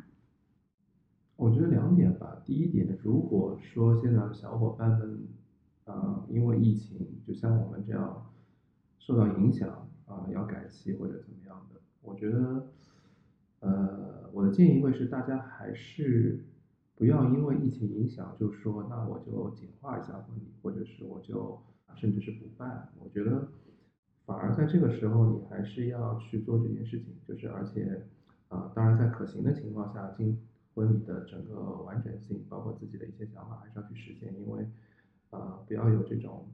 [SPEAKER 2] 我觉得两点吧。第一点，如果说现在小伙伴们，呃，因为疫情，就像我们这样受到影响啊、要改期或者怎么样的，我觉得，呃，我的建议会是大家还是不要因为疫情影响就说那我就简化一下婚礼，或者是我就甚至是不办。我觉得反而在这个时候，你还是要去做这件事情，就是而且啊、当然在可行的情况下，经婚礼的整个完整性，包括自己的一些想法，还是要去实现，因为呃，不要有这种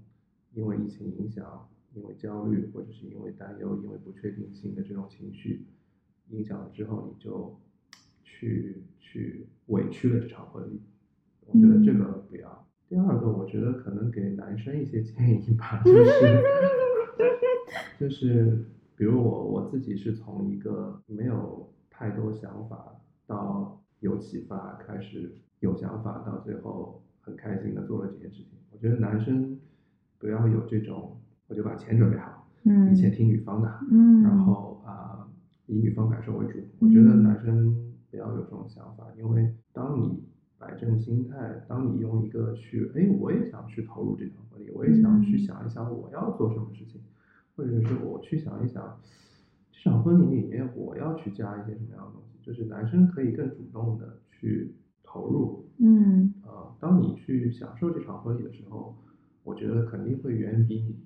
[SPEAKER 2] 因为疫情影响，因为焦虑或者是因为担忧、因为不确定性的这种情绪影响了之后，你就去去委屈了这场婚礼。我觉得这个不要。第二个，我觉得可能给男生一些建议吧，就是 [laughs] 就是，比如我我自己是从一个没有太多想法到有启发，开始有想法，到最后很开心的做了这件事情。我觉得男生不要有这种，我就把钱准备好，
[SPEAKER 1] 嗯。
[SPEAKER 2] 一切听女方的，
[SPEAKER 1] 嗯，
[SPEAKER 2] 然后啊、以女方感受为主。我觉得
[SPEAKER 1] 嗯。
[SPEAKER 2] 男生不要有这种想法，因为当你摆正心态，当你用一个去，哎，我也想去投入这场婚礼，我也想去
[SPEAKER 1] 嗯。
[SPEAKER 2] 想一想我要做什么事情，或者是我去想一想这场婚礼里面我要去加一些什么样的东西，就是男生可以更主动的去投入。
[SPEAKER 1] 嗯
[SPEAKER 2] 呃，当你去享受这场婚礼的时候，我觉得肯定会远比你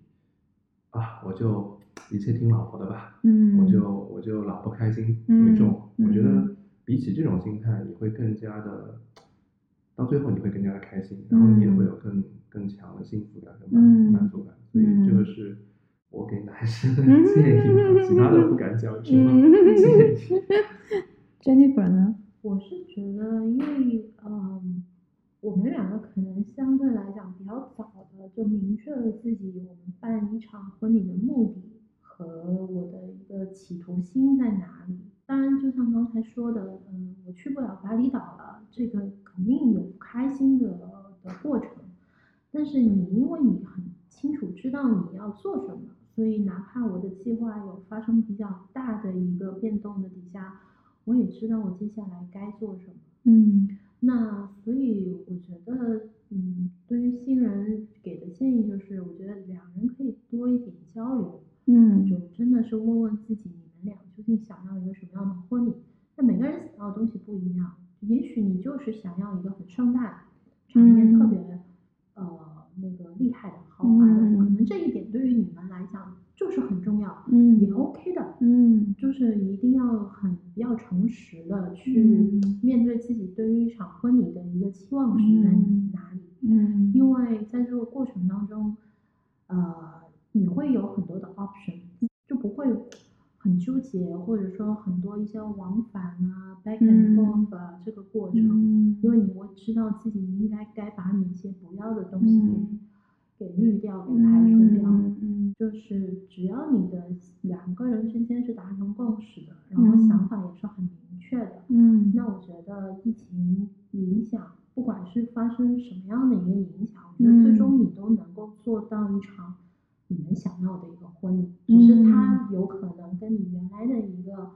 [SPEAKER 2] 啊，我就一切听老婆的吧，
[SPEAKER 1] 嗯，
[SPEAKER 2] 我就我就老婆开心为
[SPEAKER 1] 嗯
[SPEAKER 2] 重。我觉得
[SPEAKER 1] 嗯
[SPEAKER 2] 比起这种心态，你会更加的，到最后你会更加的开心，然后你也会有更更强的幸福感跟满
[SPEAKER 1] 嗯
[SPEAKER 2] 满足感。所以这个
[SPEAKER 1] 嗯
[SPEAKER 2] 是我给男生的建议吧，[laughs] 其他的不敢讲什么
[SPEAKER 1] 嗯
[SPEAKER 2] 建议。
[SPEAKER 1] Jennifer 呢？
[SPEAKER 3] 我是觉得，因为嗯，我们两个可能相对来讲比较早的就明确了自己我们办一场婚礼的目的和我的一个企图心在哪里。当然，就像刚才说的，嗯，我去不了巴厘岛了，这个肯定有不开心的的过程。但是你因为你很清楚知道你要做什么，所以哪怕我的计划有发生比较大的一个变动的底下，我也知道我接下来该做什么。
[SPEAKER 1] 嗯
[SPEAKER 3] 那所以我觉得，嗯，对于新人给的建议就是，我觉得两人可以多一点交流，
[SPEAKER 1] 嗯
[SPEAKER 3] 就真的是问问自己，你们俩究竟想要一个什么样的婚礼？那每个人想要的东西不一样，也许你就是想要一个很盛大，场面特
[SPEAKER 1] 嗯
[SPEAKER 3] 别、呃那个厉害的、豪华的，
[SPEAKER 1] 嗯
[SPEAKER 3] 可能这一点对于你们来讲就是很重要，
[SPEAKER 1] 嗯。
[SPEAKER 3] 也 OK 的。
[SPEAKER 1] 嗯。
[SPEAKER 3] 就是一定要很比较诚实的去
[SPEAKER 1] 嗯。
[SPEAKER 3] 面对自己对于一场婚礼的一个期望值在
[SPEAKER 1] 嗯
[SPEAKER 3] 哪里，
[SPEAKER 1] 嗯，
[SPEAKER 3] 因为在这个过程当中，呃，你会有很多的 option，就不会很纠结，或者说很多一些往返啊，back and
[SPEAKER 1] 嗯
[SPEAKER 3] forth 啊、这个过程，
[SPEAKER 1] 嗯
[SPEAKER 3] 因为你会知道自己应该该把哪些不要的东西给、
[SPEAKER 1] 嗯
[SPEAKER 3] 给滤掉，给排除掉。
[SPEAKER 1] 嗯嗯。
[SPEAKER 3] 就是只要你的两个人之间是达成共识的，然后
[SPEAKER 1] 嗯。
[SPEAKER 3] 想法也是很明确的，
[SPEAKER 1] 嗯，
[SPEAKER 3] 那我觉得疫情影响，不管是发生什么样的一个影响，我觉得最终
[SPEAKER 1] 嗯
[SPEAKER 3] 你都能够做到一场你们想要的一个婚礼，只是它有可能跟你原来的一个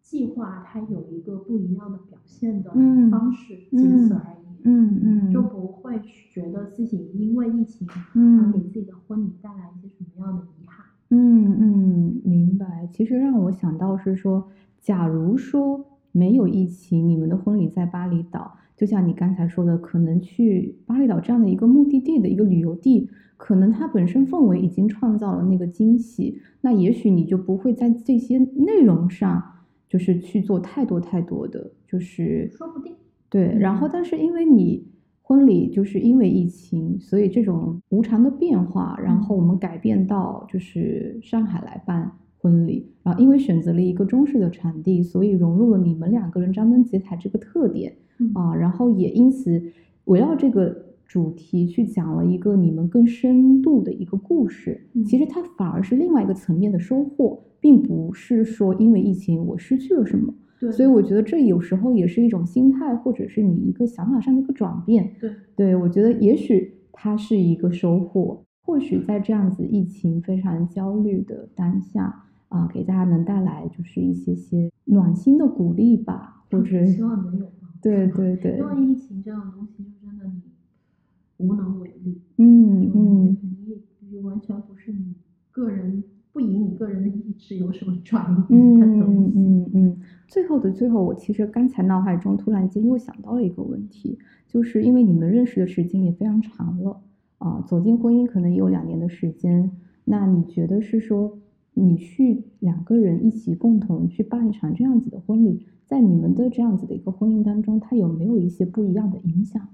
[SPEAKER 3] 计划，它有一个不一样的表现的
[SPEAKER 1] 嗯。
[SPEAKER 3] 方式，仅此而已。
[SPEAKER 1] 嗯嗯
[SPEAKER 3] 就不会觉得自己因为疫情而
[SPEAKER 1] 嗯
[SPEAKER 3] 给自己的婚礼带来一些什么样的遗憾。
[SPEAKER 1] 嗯嗯，明白。其实让我想到是说，假如说没有疫情，你们的婚礼在巴厘岛，就像你刚才说的，可能去巴厘岛这样的一个目的地的一个旅游地，可能它本身氛围已经创造了那个惊喜，那也许你就不会在这些内容上，就是去做太多太多的，就是
[SPEAKER 3] 说不定。
[SPEAKER 1] 对，然后但是因为你婚礼就是因为疫情，所以这种无常的变化，然后我们改变到就是上海来办婚礼，然后因为选择了一个中式的场地，所以融入了你们两个人张灯结彩这个特点
[SPEAKER 3] 嗯
[SPEAKER 1] 啊，然后也因此围绕这个主题去讲了一个你们更深度的一个故事。
[SPEAKER 3] 嗯
[SPEAKER 1] 其实它反而是另外一个层面的收获，并不是说因为疫情我失去了什么。
[SPEAKER 3] 对，
[SPEAKER 1] 所以我觉得这有时候也是一种心态，或者是你一个想法上的一个转变。
[SPEAKER 3] 对，
[SPEAKER 1] 对我觉得也许它是一个收获，或许在这样子疫情非常焦虑的当下啊、给大家能带来就是一些些暖心的鼓励吧，或者
[SPEAKER 3] 希望能有吧。
[SPEAKER 1] 对对对
[SPEAKER 3] 因，为疫情这样东西，就真的你无能为力。
[SPEAKER 1] 嗯
[SPEAKER 3] 就
[SPEAKER 1] 嗯
[SPEAKER 3] 你你完全不是你个人，不以你个人的意志有什么转移的
[SPEAKER 1] 嗯
[SPEAKER 3] 东西。
[SPEAKER 1] 嗯嗯，最后的最后，我其实刚才脑海中突然间又想到了一个问题，就是因为你们认识的时间也非常长了啊，走进婚姻可能也有两年的时间，那你觉得是说你去两个人一起共同去办一场这样子的婚礼，在你们的这样子的一个婚姻当中，它有没有一些不一样的影响？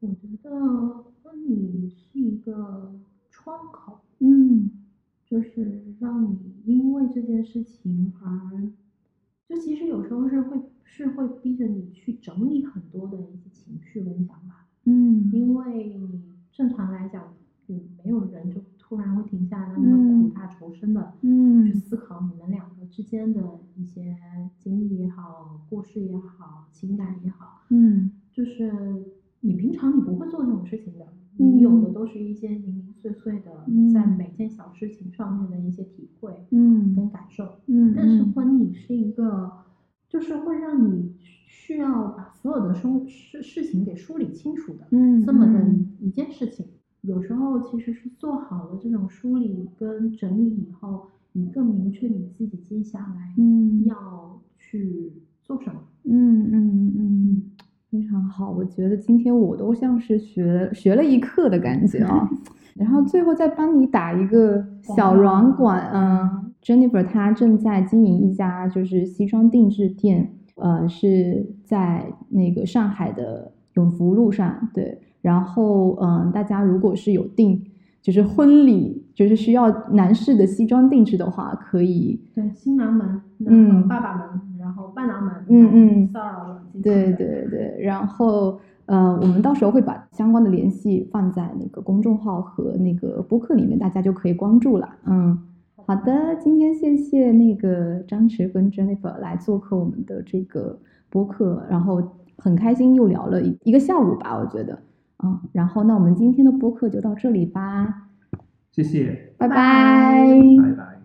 [SPEAKER 3] 我觉得婚礼是一个窗口，
[SPEAKER 1] 嗯
[SPEAKER 3] 就是让你因为这件事情而，就其实有时候是会是会逼着你去整理很多的一些情绪跟想法，
[SPEAKER 1] 嗯。
[SPEAKER 3] 因为你正常来讲，嗯，没有人就突然会停下来那么苦大仇深的嗯。去
[SPEAKER 1] 嗯
[SPEAKER 3] 思考你们两个之间的一些经历也好、故事也好、情感也好，
[SPEAKER 1] 嗯。
[SPEAKER 3] 就是你平常你不会做这种事情的，
[SPEAKER 1] 嗯
[SPEAKER 3] 你有的都是一些零零碎碎的
[SPEAKER 1] 嗯，
[SPEAKER 3] 在每件小事情上面的一些体会
[SPEAKER 1] 嗯。
[SPEAKER 3] 跟感受。
[SPEAKER 1] 嗯，
[SPEAKER 3] 但是婚礼是一个，就是会让你需要把所有的生事事情给梳理清楚的，
[SPEAKER 1] 嗯
[SPEAKER 3] 这么的
[SPEAKER 1] 嗯。
[SPEAKER 3] 一一件事情。有时候其实是做好了这种梳理跟整理以后，你更明确你自己接下来
[SPEAKER 1] 嗯。
[SPEAKER 3] 要去做什么。
[SPEAKER 1] 嗯嗯。嗯，非常好，我觉得今天我都像是学学了一课的感觉啊。[laughs] 然后最后再帮你打一个小软管，嗯，Jennifer 她正在经营一家就是西装定制店，呃，是在那个上海的永福路上，对。然后嗯，大家如果是有订就是婚礼，就是需要男士的西装定制的话，可以
[SPEAKER 3] 对，新郎们，
[SPEAKER 1] 嗯
[SPEAKER 3] 爸爸们，伴郎们，
[SPEAKER 1] 嗯嗯
[SPEAKER 3] 骚扰了
[SPEAKER 1] 对对对，然后呃，我们到时候会把相关的联系放在那个公众号和那个播客里面，大家就可以关注了。嗯，好的，今天谢谢那个张弛跟 Jennifer 来做客我们的这个播客，然后很开心又聊了一一个下午吧，我觉得。嗯，然后那我们今天的播客就到这里吧，
[SPEAKER 2] 谢谢，
[SPEAKER 1] 拜
[SPEAKER 3] 拜
[SPEAKER 1] 拜
[SPEAKER 2] 拜拜。